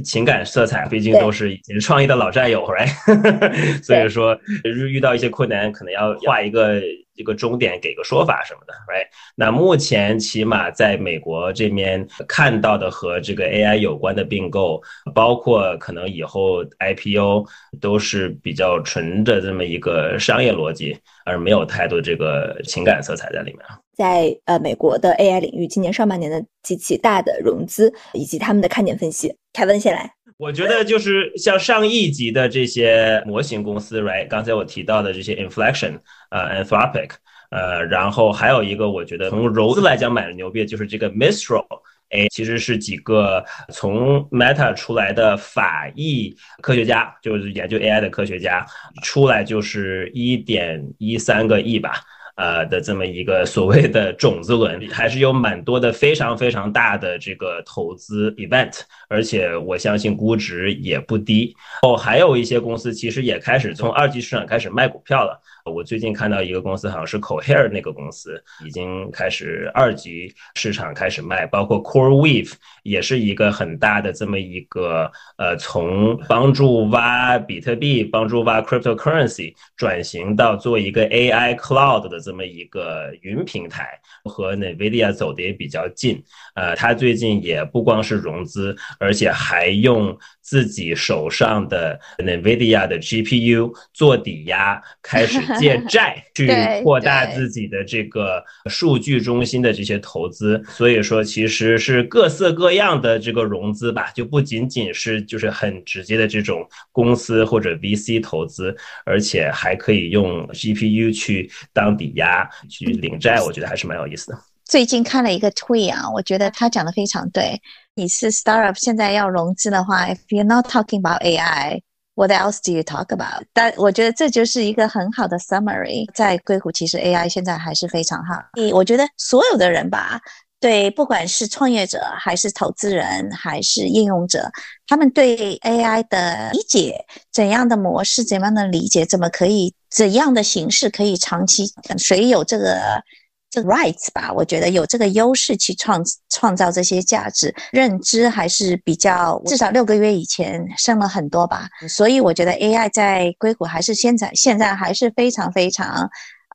情感色彩，毕竟都是以前创业的老战友，right？(laughs) 所以说遇到一些困难，可能要画一个。一个终点给个说法什么的，right？那目前起码在美国这边看到的和这个 AI 有关的并购，包括可能以后 IPO 都是比较纯的这么一个商业逻辑，而没有太多这个情感色彩在里面。
在呃美国的 AI 领域，今年上半年的极其大的融资以及他们的看点分析，凯文先来。
我觉得就是像上亿级的这些模型公司，right？刚才我提到的这些 Inflection，呃，Anthropic，呃，然后还有一个我觉得从融资来讲买的牛逼，就是这个 Mistral，哎，其实是几个从 Meta 出来的法裔科学家，就是研究 AI 的科学家，出来就是一点一三个亿吧。呃的这么一个所谓的种子轮，还是有蛮多的非常非常大的这个投资 event，而且我相信估值也不低。哦，还有一些公司其实也开始从二级市场开始卖股票了。我最近看到一个公司，好像是 Cohere 那个公司，已经开始二级市场开始卖，包括 CoreWeave 也是一个很大的这么一个呃，从帮助挖比特币、帮助挖 cryptocurrency 转型到做一个 AI cloud 的这么一个云平台，和 NVIDIA 走的也比较近。呃，他最近也不光是融资，而且还用自己手上的 NVIDIA 的 GPU 做抵押，开始。借债 (laughs) 去扩大自己的这个数据中心的这些投资，所以说其实是各色各样的这个融资吧，就不仅仅是就是很直接的这种公司或者 VC 投资，而且还可以用 GPU 去当抵押去领债，我觉得还是蛮有意思的。
最近看了一个 tweet 啊，我觉得他讲的非常对。你是 startup 现在要融资的话，if you're not talking about AI。What else do you talk about？但我觉得这就是一个很好的 summary。在硅谷，其实 AI 现在还是非常好。我觉得所有的人吧，对，不管是创业者，还是投资人，还是应用者，他们对 AI 的理解，怎样的模式，怎样的理解，怎么可以，怎样的形式可以长期，谁有这个？这 rights 吧，我觉得有这个优势去创创造这些价值，认知还是比较至少六个月以前升了很多吧，所以我觉得 AI 在硅谷还是现在现在还是非常非常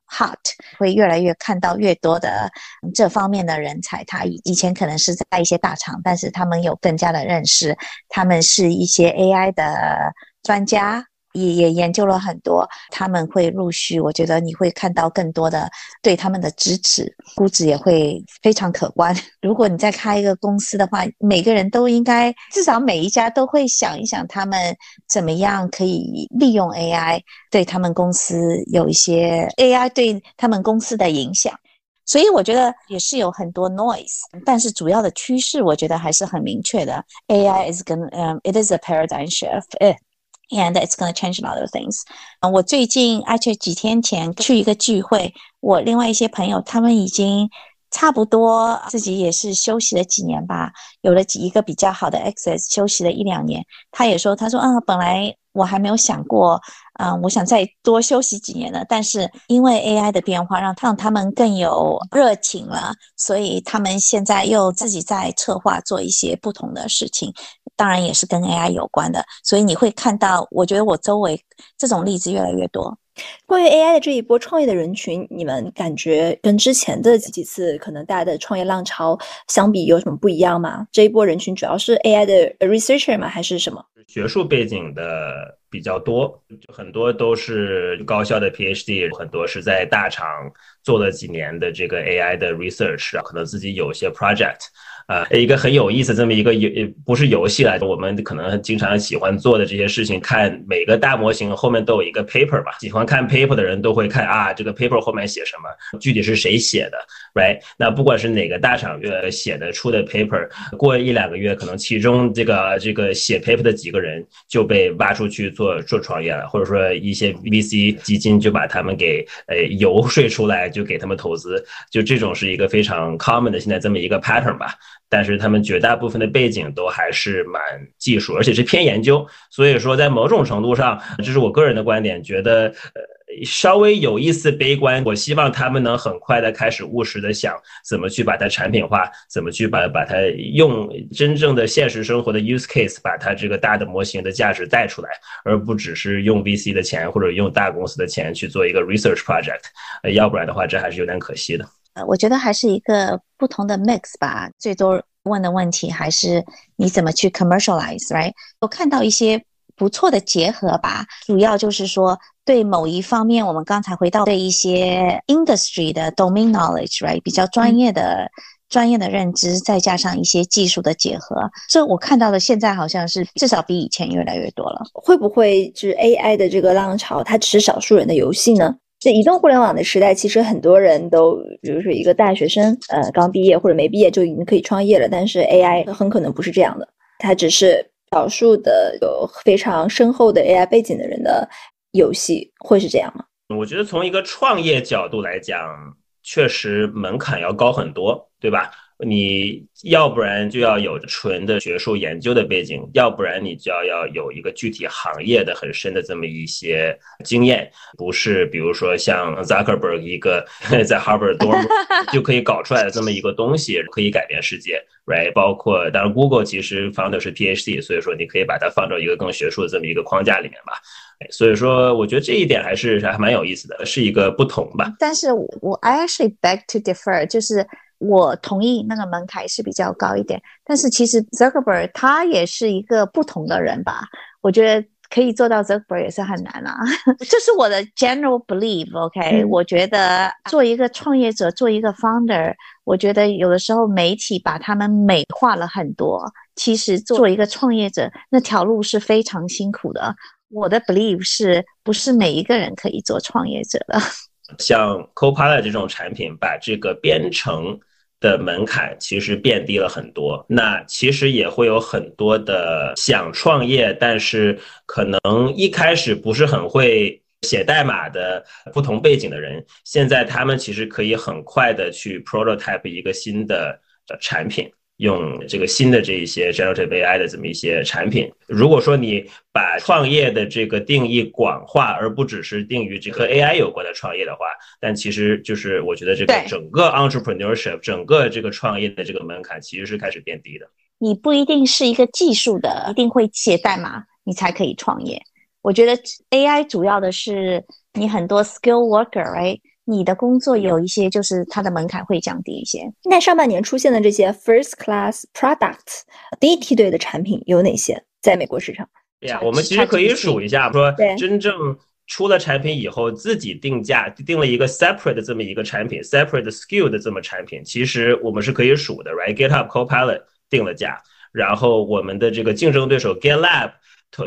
hot，会越来越看到越多的这方面的人才。他以前可能是在一些大厂，但是他们有更加的认识，他们是一些 AI 的专家。也也研究了很多，他们会陆续，我觉得你会看到更多的对他们的支持，估值也会非常可观。(laughs) 如果你再开一个公司的话，每个人都应该至少每一家都会想一想，他们怎么样可以利用 AI 对他们公司有一些 AI 对他们公司的影响。所以我觉得也是有很多 noise，但是主要的趋势我觉得还是很明确的。AI is going，嗯，it is a paradigm shift。And it's gonna change a lot of things。我最近而且几天前去一个聚会，我另外一些朋友他们已经差不多自己也是休息了几年吧，有了几一个比较好的 access，休息了一两年。他也说，他说，嗯，本来我还没有想过，嗯，我想再多休息几年的。但是因为 AI 的变化，让让他们更有热情了，所以他们现在又自己在策划做一些不同的事情，当然也是跟 AI 有关的。所以你会看到，我觉得我周围这种例子越来越多。
关于 AI 的这一波创业的人群，你们感觉跟之前的几次可能大的创业浪潮相比有什么不一样吗？这一波人群主要是 AI 的 researcher 吗？还是什么？
学术背景的比较多，很多都是高校的 PhD，很多是在大厂做了几年的这个 AI 的 research，可能自己有些 project。啊，一个很有意思这么一个游，不是游戏来的，我们可能经常喜欢做的这些事情，看每个大模型后面都有一个 paper 吧。喜欢看 paper 的人都会看啊，这个 paper 后面写什么，具体是谁写的，right？那不管是哪个大厂呃写的出的 paper，过一两个月，可能其中这个这个写 paper 的几个人就被挖出去做做创业了，或者说一些 VC 基金就把他们给呃游说出来，就给他们投资，就这种是一个非常 common 的现在这么一个 pattern 吧。但是他们绝大部分的背景都还是蛮技术，而且是偏研究，所以说在某种程度上，这是我个人的观点，觉得呃稍微有一丝悲观。我希望他们能很快的开始务实的想怎么去把它产品化，怎么去把把它用真正的现实生活的 use case 把它这个大的模型的价值带出来，而不只是用 VC 的钱或者用大公司的钱去做一个 research project，呃，要不然的话这还是有点可惜的。
呃，我觉得还是一个不同的 mix 吧。最多问的问题还是你怎么去 commercialize，right？我看到一些不错的结合吧。主要就是说，对某一方面，我们刚才回到对一些 industry 的 domain knowledge，right？比较专业的、专业的认知，再加上一些技术的结合。这我看到的现在好像是至少比以前越来越多了。
会不会是 AI 的这个浪潮，它只是少数人的游戏呢？这移动互联网的时代，其实很多人都，比如说一个大学生，呃，刚毕业或者没毕业就已经可以创业了。但是 AI 很可能不是这样的，它只是少数的有非常深厚的 AI 背景的人的游戏，会是这样吗？
我觉得从一个创业角度来讲，确实门槛要高很多，对吧？你要不然就要有纯的学术研究的背景，要不然你就要要有一个具体行业的很深的这么一些经验，不是比如说像 Zuckerberg 一个 (laughs) 在 Harvard 多就可以搞出来的这么一个东西，可以改变世界，right？包括当然 Google 其实放的是 PhD，所以说你可以把它放到一个更学术的这么一个框架里面吧。所以说，我觉得这一点还是还蛮有意思的，是一个不同吧。
但是我 I actually beg to differ，就是。我同意那个门槛是比较高一点，但是其实 Zuckerberg 他也是一个不同的人吧？我觉得可以做到 Zuckerberg 也是很难啊。(laughs) 这是我的 general belief。OK，我觉得做一个创业者，做一个 founder，我觉得有的时候媒体把他们美化了很多。其实做一个创业者那条路是非常辛苦的。我的 belief 是不是每一个人可以做创业者的？
像 Copilot 这种产品，把这个编程。的门槛其实变低了很多，那其实也会有很多的想创业，但是可能一开始不是很会写代码的不同背景的人，现在他们其实可以很快的去 prototype 一个新的产品。用这个新的这一些 generative AI 的这么一些产品，如果说你把创业的这个定义广化，而不只是定于这和 AI 有关的创业的话，但其实就是我觉得这个整个 entrepreneurship 整个这个创业的这个门槛其实是开始变低的。
你不一定是一个技术的，一定会写代码，你才可以创业。我觉得 AI 主要的是你很多 skill worker，right？你的工作有一些，就是它的门槛会降低一些。
那上半年出现的这些 first class products 第一梯队的产品有哪些？在美国市场？
对呀，我们其实可以数一下，说真正出了产品以后，自己定价定了一个 separate 的这么一个产品，separate skill 的这么产品，其实我们是可以数的，right？GitHub Copilot 定了价，然后我们的这个竞争对手 GitLab。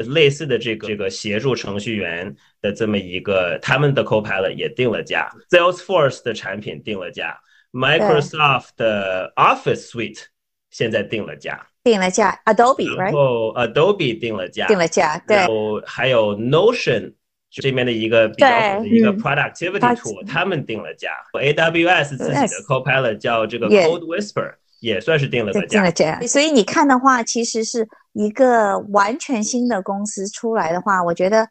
类似的这个这个协助程序员的这么一个，他们的 Copilot 也定了价，Salesforce 的产品定了价，Microsoft 的 Office Suite 现在定了价，
定了价，Adobe，
然后 Adobe 定了价，
定了价，对，
然后还有 Notion 这边的一个比较好的一个 productivity tool，他们定了价。AWS 自己的 Copilot 叫这个 Code Whisper，也算是定了个价。
定了价。所以你看的话，其实是一个完全新的公司出来的话，我觉得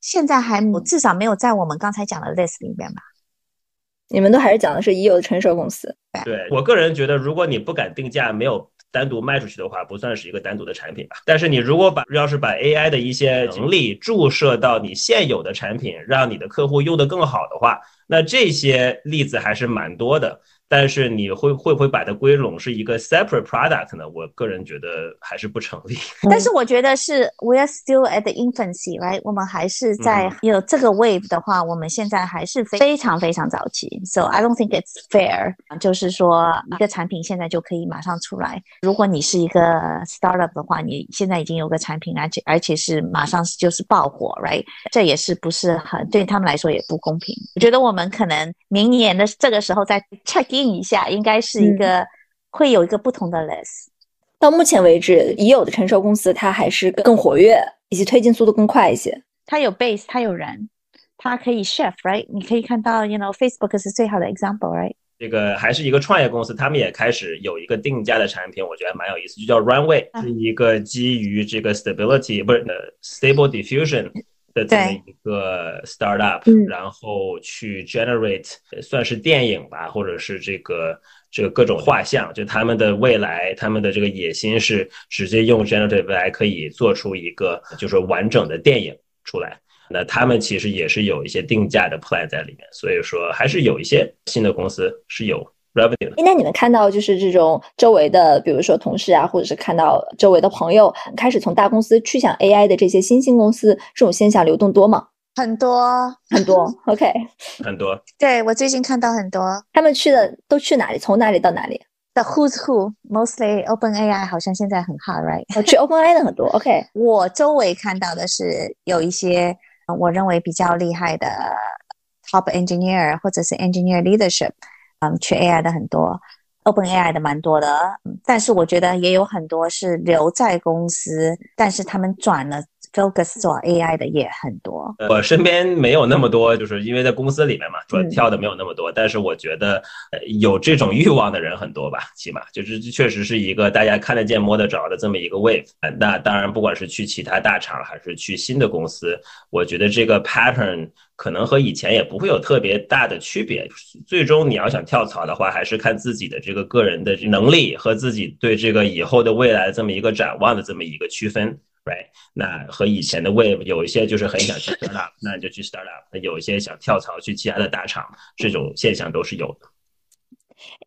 现在还至少没有在我们刚才讲的 list 里面吧。
你们都还是讲的是已有的成熟公司。
对我个人觉得，如果你不敢定价，没有。单独卖出去的话，不算是一个单独的产品吧。但是你如果把要是把 AI 的一些能力注射到你现有的产品，让你的客户用的更好的话，那这些例子还是蛮多的。但是你会会不会把它归拢是一个 separate product 呢？我个人觉得还是不成立。
但是我觉得是 we are still at the infancy，right？我们还是在有这个 wave 的话，我们现在还是非常非常早期。So I don't think it's fair，就是说一个产品现在就可以马上出来。如果你是一个 startup 的话，你现在已经有个产品，而且而且是马上就是爆火，right？这也是不是很对他们来说也不公平。我觉得我们可能明年的这个时候再 check。定一下，应该是一个会有一个不同的 list。
到目前为止，已有的成熟公司它还是更活跃，以及推进速度更快一些。
它有 base，它有人，它可以 shift，right？你可以看到，you know，Facebook 是最好的 example，right？
这个还是一个创业公司，他们也开始有一个定价的产品，我觉得蛮有意思，就叫 Runway，是一个基于这个 stability 不是 stable diffusion。的这么一个 startup，然后去 generate 算是电影吧，或者是这个这个各种画像，就他们的未来，他们的这个野心是直接用 generative AI 可以做出一个就是完整的电影出来。那他们其实也是有一些定价的 plan 在里面，所以说还是有一些新的公司是有。revenue。
那你们看到就是这种周围的，比如说同事啊，或者是看到周围的朋友开始从大公司去向 AI 的这些新兴公司，这种现象流动多吗？
很多
很多。OK，(laughs)
很多。
对我最近看到很多，
他们去的都去哪里？从哪里到哪里
？The who's who，mostly OpenAI，好像现在很 hot，right？
去 OpenAI 的很多。OK，(laughs)
我周围看到的是有一些我认为比较厉害的 top engineer 或者是 engineer leadership。嗯，缺 AI 的很多，Open AI 的蛮多的，但是我觉得也有很多是留在公司，但是他们转了 focus 做 AI 的也很多。
我身边没有那么多，就是因为在公司里面嘛，转跳的没有那么多。但是我觉得有这种欲望的人很多吧，(laughs) 起码就是确实是一个大家看得见摸得着的这么一个 wave。那当然，不管是去其他大厂还是去新的公司，我觉得这个 pattern。可能和以前也不会有特别大的区别。最终你要想跳槽的话，还是看自己的这个个人的能力和自己对这个以后的未来这么一个展望的这么一个区分，right？那和以前的 wave 有一些就是很想去 startup，那你就去 startup；有一些想跳槽去其他的大厂，这种现象都是有的。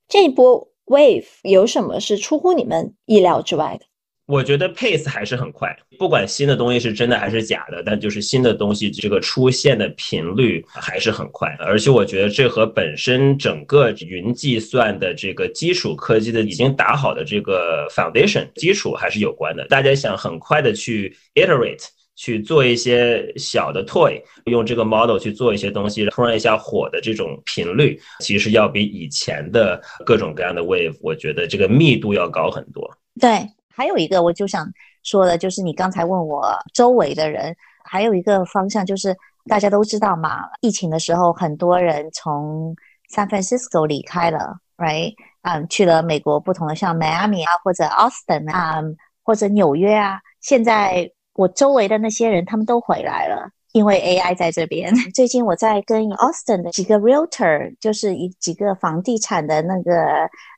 这一波 wave 有什么是出乎你们意料之外的？
我觉得 pace 还是很快，不管新的东西是真的还是假的，但就是新的东西这个出现的频率还是很快。而且我觉得这和本身整个云计算的这个基础科技的已经打好的这个 foundation 基础还是有关的。大家想很快的去 iterate 去做一些小的 toy，用这个 model 去做一些东西，突然一下火的这种频率，其实要比以前的各种各样的 wave，我觉得这个密度要高很多。
对。还有一个，我就想说的，就是你刚才问我周围的人，还有一个方向，就是大家都知道嘛，疫情的时候，很多人从 San Francisco 离开了，right？嗯，去了美国不同的像 Miami 啊，或者 Austin 啊，或者纽约啊。现在我周围的那些人，他们都回来了。因为 AI 在这边，(laughs) 最近我在跟 Austin 的几个 Realtor，就是一几个房地产的那个，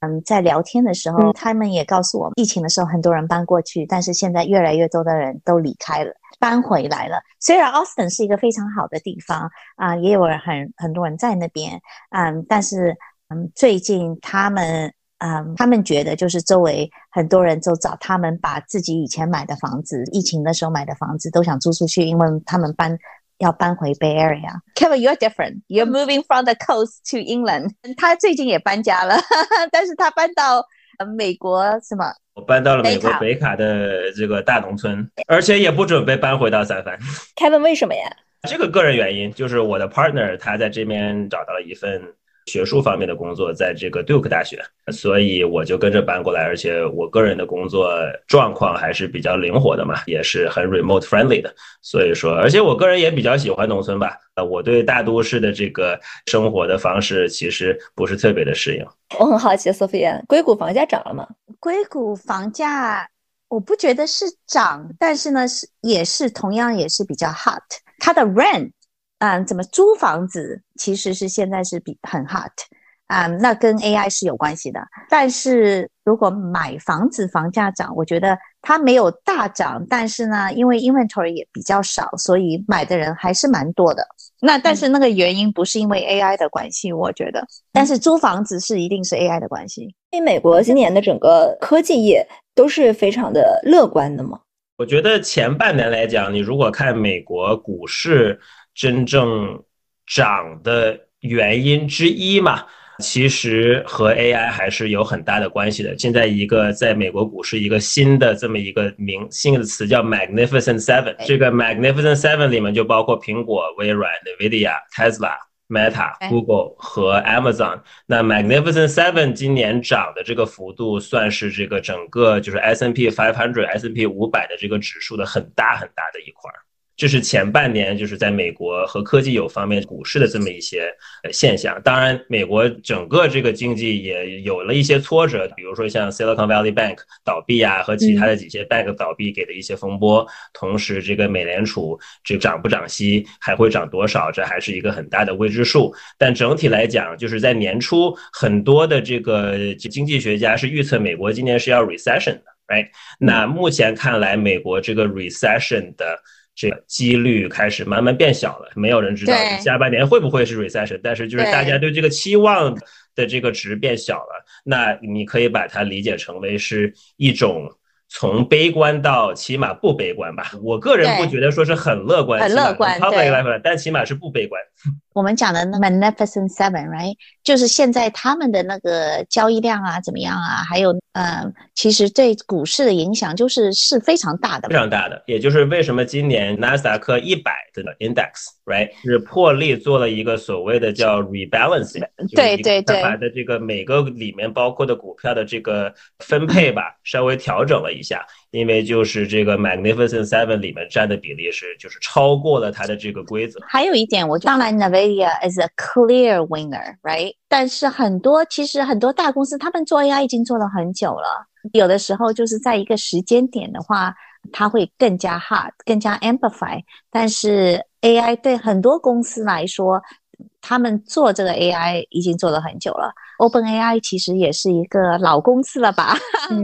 嗯，在聊天的时候，他们也告诉我，疫情的时候很多人搬过去，但是现在越来越多的人都离开了，搬回来了。虽然 Austin 是一个非常好的地方啊，也有人很很多人在那边，嗯，但是嗯，最近他们。嗯，他们觉得就是周围很多人都找他们，把自己以前买的房子，疫情的时候买的房子都想租出去，因为他们搬要搬回 Bay Area。Kevin, you're different. You're moving from the coast to England. 他最近也搬家了，(laughs) 但是他搬到美国什么？
我搬到了美国北卡的这个大农村，而且也不准备搬回到三藩。
Kevin 为什么呀？
这个个人原因就是我的 partner 他在这边找到了一份。学术方面的工作，在这个 Duke 大学，所以我就跟着搬过来，而且我个人的工作状况还是比较灵活的嘛，也是很 remote friendly 的，所以说，而且我个人也比较喜欢农村吧，呃，我对大都市的这个生活的方式其实不是特别的适应。
我很好奇，Sophia，硅谷房价涨了吗？
硅谷房价我不觉得是涨，但是呢是也是同样也是比较 hot，它的 rent。嗯，怎么租房子其实是现在是比很 hot，啊，那跟 AI 是有关系的。但是如果买房子房价涨，我觉得它没有大涨，但是呢，因为 inventory 也比较少，所以买的人还是蛮多的。那但是那个原因不是因为 AI 的关系，我觉得。但是租房子是一定是 AI 的关系。
因为美国今年的整个科技业都是非常的乐观的嘛。
我觉得前半年来讲，你如果看美国股市。真正涨的原因之一嘛，其实和 AI 还是有很大的关系的。现在一个在美国股市一个新的这么一个名新的词叫 Magnificent Seven，这个 Magnificent Seven 里面就包括苹果、微软、NVIDIA、Tesla、Meta、Google 和 Amazon。那 Magnificent Seven 今年涨的这个幅度，算是这个整个就是 S&P 500、S&P 五百的这个指数的很大很大的一块儿。这是前半年就是在美国和科技有方面股市的这么一些现象。当然，美国整个这个经济也有了一些挫折，比如说像 Silicon Valley Bank 倒闭啊，和其他的几些 bank 倒闭给的一些风波。同时，这个美联储这涨不涨息，还会涨多少，这还是一个很大的未知数。但整体来讲，就是在年初，很多的这个经济学家是预测美国今年是要 recession 的，right？那目前看来，美国这个 recession 的这个几率开始慢慢变小了，没有人知道下半年会不会是 recession，但是就是大家对这个期望的这个值变小了，那你可以把它理解成为是一种从悲观到起码不悲观吧。我个人不觉得说是很乐观，
很乐观，
对，但起码是不悲观。
我们讲的 Magnificent Seven，right，就是现在他们的那个交易量啊，怎么样啊？还有，呃，其实对股市的影响就是是非常大的，
非常大的。也就是为什么今年纳斯达克一百的 index，right，是破例做了一个所谓的叫 rebalancing，
对对对，
把的这个每个里面包括的股票的这个分配吧，稍微调整了一下。因为就是这个 Magnificent Seven 里面占的比例是，就是超过了它的这个规则。
还有一点，我当然 Nvidia is a clear winner，right？但是很多其实很多大公司他们做 AI 已经做了很久了，有的时候就是在一个时间点的话，它会更加 hard，更加 amplify。但是 AI 对很多公司来说，他们做这个 AI 已经做了很久了。OpenAI 其实也是一个老公司了吧，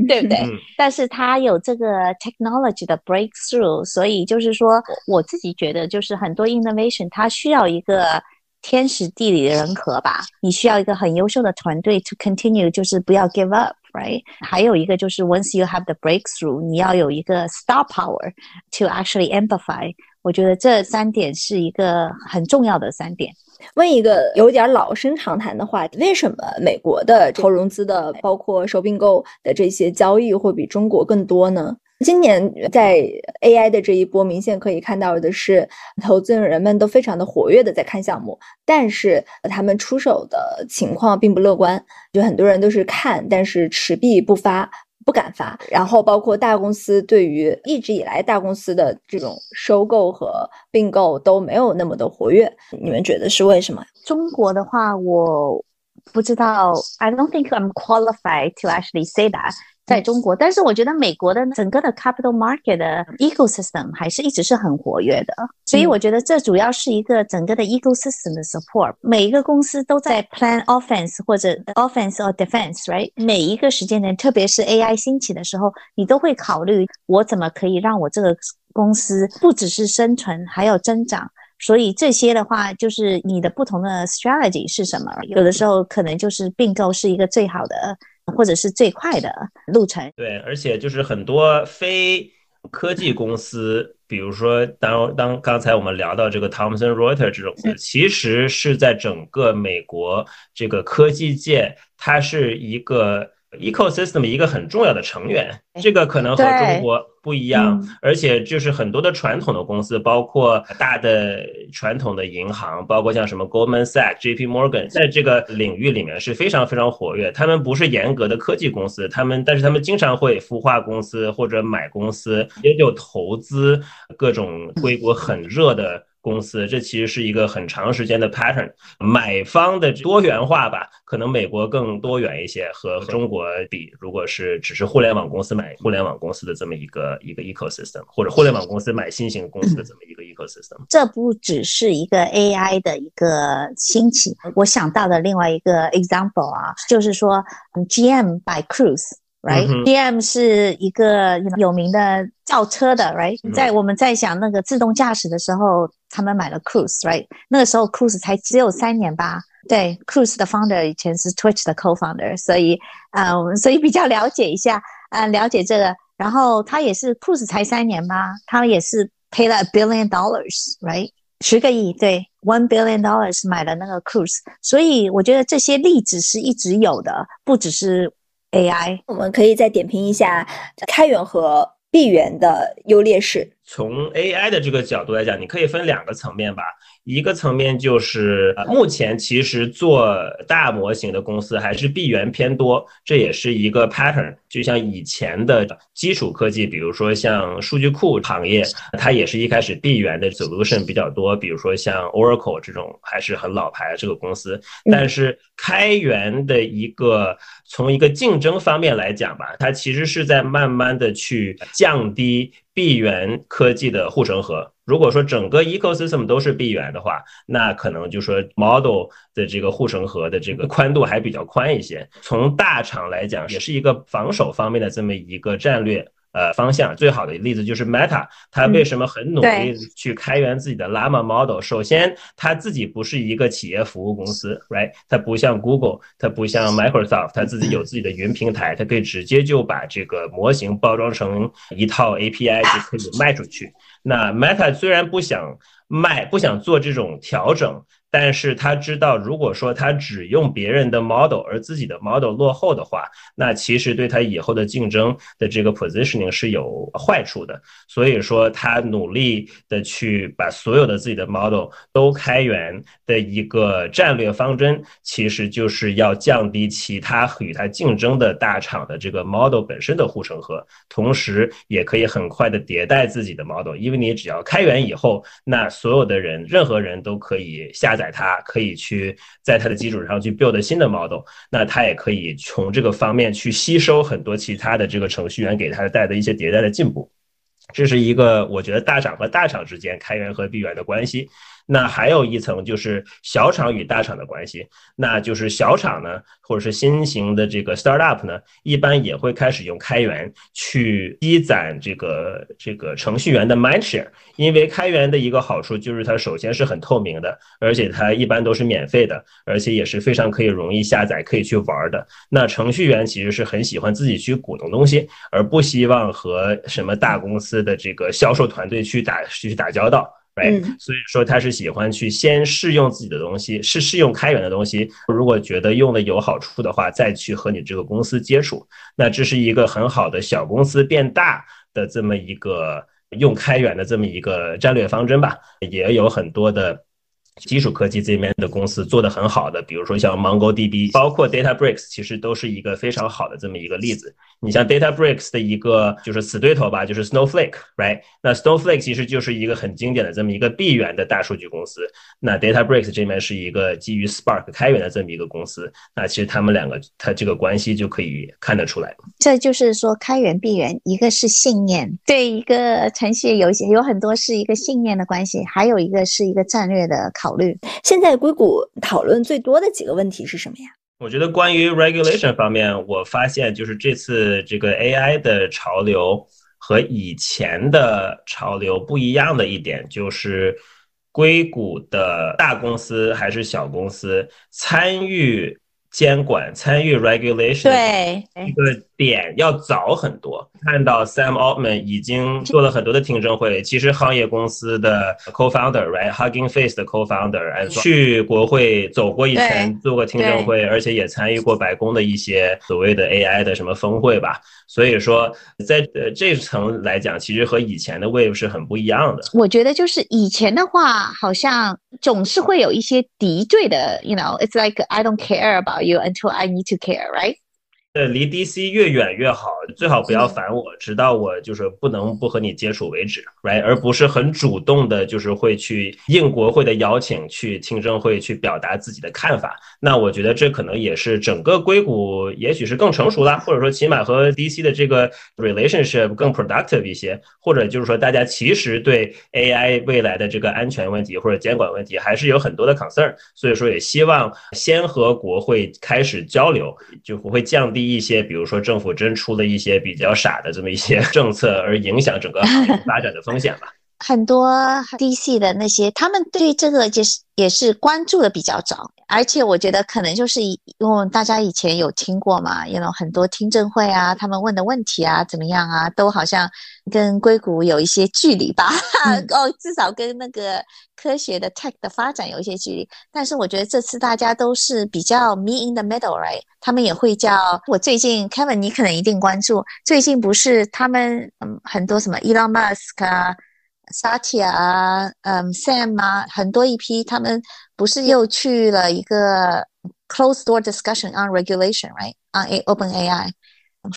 对不对？但是它有这个 technology 的 breakthrough，所以就是说，我自己觉得就是很多 innovation 它需要一个天时地利人和吧。你需要一个很优秀的团队 to continue，就是不要 give up，right？还有一个就是 once you have the breakthrough，你要有一个 star power to actually amplify。我觉得这三点是一个很重要的三点。
问一个有点老生常谈的话题：为什么美国的投融资的，包括收并购的这些交易会比中国更多呢？今年在 AI 的这一波，明显可以看到的是，投资人们都非常的活跃的在看项目，但是他们出手的情况并不乐观，就很多人都是看，但是持币不发。不敢发，然后包括大公司对于一直以来大公司的这种收购和并购都没有那么的活跃，你们觉得是为什么？
中国的话，我不知道，I don't think I'm qualified to actually say that。在中国，但是我觉得美国的整个的 capital market 的 ecosystem 还是一直是很活跃的，所以我觉得这主要是一个整个的 ecosystem 的 support。每一个公司都在 plan offense 或者 offense or defense，right？每一个时间点，特别是 AI 兴起的时候，你都会考虑我怎么可以让我这个公司不只是生存，还有增长。所以这些的话，就是你的不同的 strategy 是什么？有的时候可能就是并购是一个最好的。或者是最快的路程。
对，而且就是很多非科技公司，比如说当当刚才我们聊到这个 Thomson Reuters 这种，其实是在整个美国这个科技界，它是一个 ecosystem 一个很重要的成员，这个可能和中国不一样，而且就是很多的传统的公司，包括大的传统的银行，包括像什么 Goldman Sachs、J.P. Morgan，在这个领域里面是非常非常活跃。他们不是严格的科技公司，他们但是他们经常会孵化公司或者买公司，也有投资各种硅谷很热的。公司，这其实是一个很长时间的 pattern，买方的多元化吧，可能美国更多元一些，和中国比，如果是只是互联网公司买互联网公司的这么一个一个 ecosystem，或者互联网公司买新型公司的这么一个 ecosystem，
这不只是一个 AI 的一个兴起，我想到的另外一个 example 啊，就是说 GM by Cruise。Right，GM 是一个有名的造车的，Right，在我们在想那个自动驾驶的时候，他们买了 Cruise，Right，那个时候 Cruise 才只有三年吧。对，Cruise 的 founder 以前是 Twitch 的 co-founder，所以嗯，所以比较了解一下，嗯，了解这个。然后他也是 Cruise 才三年吧，他也是 pay 了 a billion dollars，Right，十个亿，对，one billion dollars 买了那个 Cruise。所以我觉得这些例子是一直有的，不只是。AI，
我们可以再点评一下开源和闭源的优劣势。
从 AI 的这个角度来讲，你可以分两个层面吧。一个层面就是，目前其实做大模型的公司还是闭源偏多，这也是一个 pattern。就像以前的基础科技，比如说像数据库行业，它也是一开始闭源的 solution 比较多，比如说像 Oracle 这种还是很老牌这个公司。但是开源的一个从一个竞争方面来讲吧，它其实是在慢慢的去降低闭源科技的护城河。如果说整个 ecosystem 都是闭源的话，那可能就说 model 的这个护城河的这个宽度还比较宽一些。从大厂来讲，也是一个防守方面的这么一个战略呃方向。最好的例子就是 Meta，它为什么很努力去开源自己的 Llama model？首先，它自己不是一个企业服务公司，right？它不像 Google，它不像 Microsoft，它自己有自己的云平台，它可以直接就把这个模型包装成一套 API 就可以卖出去。那 Meta 虽然不想卖，不想做这种调整。但是他知道，如果说他只用别人的 model，而自己的 model 落后的话，那其实对他以后的竞争的这个 positioning 是有坏处的。所以说，他努力的去把所有的自己的 model 都开源的一个战略方针，其实就是要降低其他与他竞争的大厂的这个 model 本身的护城河，同时也可以很快的迭代自己的 model。因为你只要开源以后，那所有的人，任何人都可以下。载它可以去在它的基础上去 build 新的 model，那它也可以从这个方面去吸收很多其他的这个程序员给它带的一些迭代的进步，这是一个我觉得大厂和大厂之间开源和闭源的关系。那还有一层就是小厂与大厂的关系，那就是小厂呢，或者是新型的这个 startup 呢，一般也会开始用开源去积攒这个这个程序员的 mindshare，因为开源的一个好处就是它首先是很透明的，而且它一般都是免费的，而且也是非常可以容易下载、可以去玩的。那程序员其实是很喜欢自己去鼓动东西，而不希望和什么大公司的这个销售团队去打去打交道。对，所以说他是喜欢去先试用自己的东西，是试用开源的东西。如果觉得用的有好处的话，再去和你这个公司接触。那这是一个很好的小公司变大的这么一个用开源的这么一个战略方针吧。也有很多的基础科技这边的公司做的很好的，比如说像 MongoDB，包括 DataBricks，其实都是一个非常好的这么一个例子。你像 DataBricks 的一个就是死对头吧，就是 Snowflake，right？那 Snowflake 其实就是一个很经典的这么一个闭源的大数据公司。那 DataBricks 这边是一个基于 Spark 开源的这么一个公司。那其实他们两个它这个关系就可以看得出来。
这就是说开源闭源，一个是信念，对一个程序有有很多是一个信念的关系，还有一个是一个战略的考虑。
现在硅谷讨论最多的几个问题是什么呀？
我觉得关于 regulation 方面，我发现就是这次这个 AI 的潮流和以前的潮流不一样的一点，就是硅谷的大公司还是小公司参与监管、参与 regulation
对
一个点要早很多。看到 Sam Altman 已经做了很多的听证会，其实行业公司的 co-founder，right，Hugging Face 的 co-founder，去国会走过一圈，做过听证会，而且也参与过白宫的一些所谓的 AI 的什么峰会吧。所以说，在呃这层来讲，其实和以前的 Wave 是很不一样的。
我觉得就是以前的话，好像总是会有一些敌对的，you know，it's like I don't care about you until I need to care，right？
呃，离 DC 越远越好，最好不要烦我，直到我就是不能不和你接触为止，right？而不是很主动的，就是会去应国会的邀请去听证会去表达自己的看法。那我觉得这可能也是整个硅谷也许是更成熟啦，或者说起码和 DC 的这个 relationship 更 productive 一些，或者就是说大家其实对 AI 未来的这个安全问题或者监管问题还是有很多的 concern，所以说也希望先和国会开始交流，就不会降低。一些，比如说政府真出了一些比较傻的这么一些 (laughs) 政策，而影响整个行业发展的风险吧。
很多 DC 的那些，他们对这个就是也是关注的比较早，而且我觉得可能就是因为大家以前有听过嘛，有很多听证会啊，他们问的问题啊怎么样啊，都好像跟硅谷有一些距离吧，(laughs) 哦，至少跟那个科学的 tech 的发展有一些距离。但是我觉得这次大家都是比较 me in the middle，right？他们也会叫我最近 Kevin，你可能一定关注，最近不是他们嗯很多什么 Elon Musk 啊。Satya 啊，嗯，Sam 啊，很多一批，他们不是又去了一个 closed door discussion on regulation，right？on A Open AI，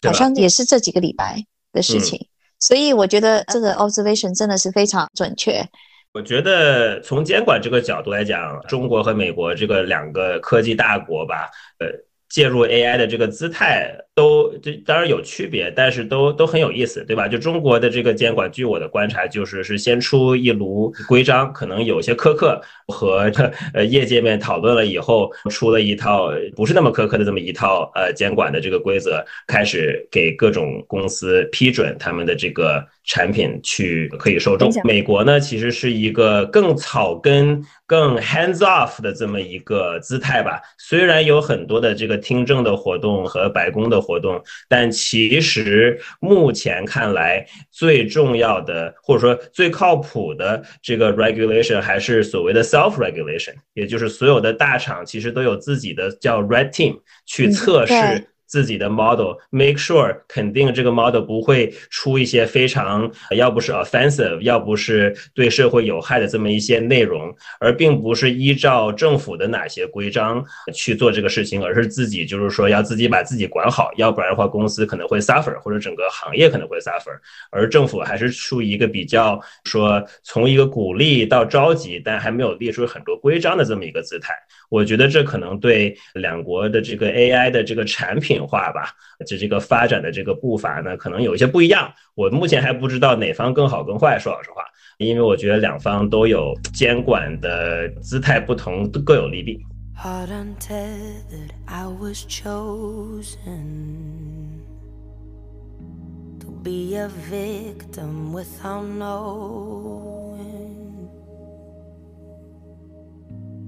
好像也是这几个礼拜的事情。所以我觉得这个 observation 真的是非常准确。
我觉得从监管这个角度来讲，中国和美国这个两个科技大国吧，呃，介入 AI 的这个姿态。都这当然有区别，但是都都很有意思，对吧？就中国的这个监管，据我的观察，就是是先出一炉规章，可能有些苛刻，和呃业界面讨论了以后，出了一套不是那么苛刻的这么一套呃监管的这个规则，开始给各种公司批准他们的这个产品去可以受众。美国呢，其实是一个更草根、更 hands off 的这么一个姿态吧。虽然有很多的这个听证的活动和白宫的。活动，但其实目前看来最重要的或者说最靠谱的这个 regulation 还是所谓的 self regulation，也就是所有的大厂其实都有自己的叫 red team 去测试。自己的 model，make sure 肯定这个 model 不会出一些非常要不是 offensive，要不是对社会有害的这么一些内容，而并不是依照政府的哪些规章去做这个事情，而是自己就是说要自己把自己管好，要不然的话公司可能会 suffer，或者整个行业可能会 suffer，而政府还是处于一个比较说从一个鼓励到着急，但还没有列出很多规章的这么一个姿态。我觉得这可能对两国的这个 AI 的这个产品化吧，就这个发展的这个步伐呢，可能有一些不一样。我目前还不知道哪方更好更坏，说老实话，因为我觉得两方都有监管的姿态不同，各有利弊。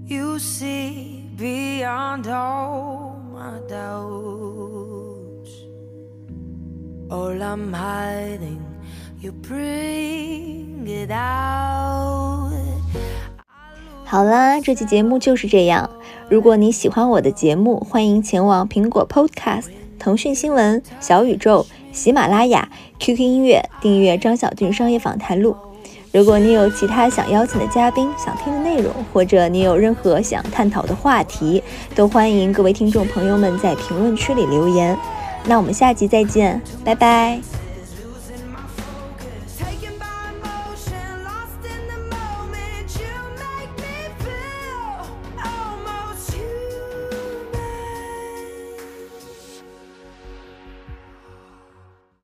You see beyond all doubts. All I'm hiding, you bring it out. 好啦，这期节目就是这样。如果你喜欢我的节目，欢迎前往苹果 Podcast、腾讯新闻、小宇宙、喜马拉雅、QQ 音乐订阅张小俊商业访谈录。如果你有其他想邀请的嘉宾、想听的内容，或者你有任何想探讨的话题，都欢迎各位听众朋友们在评论区里留言。那我们下集再见，拜拜。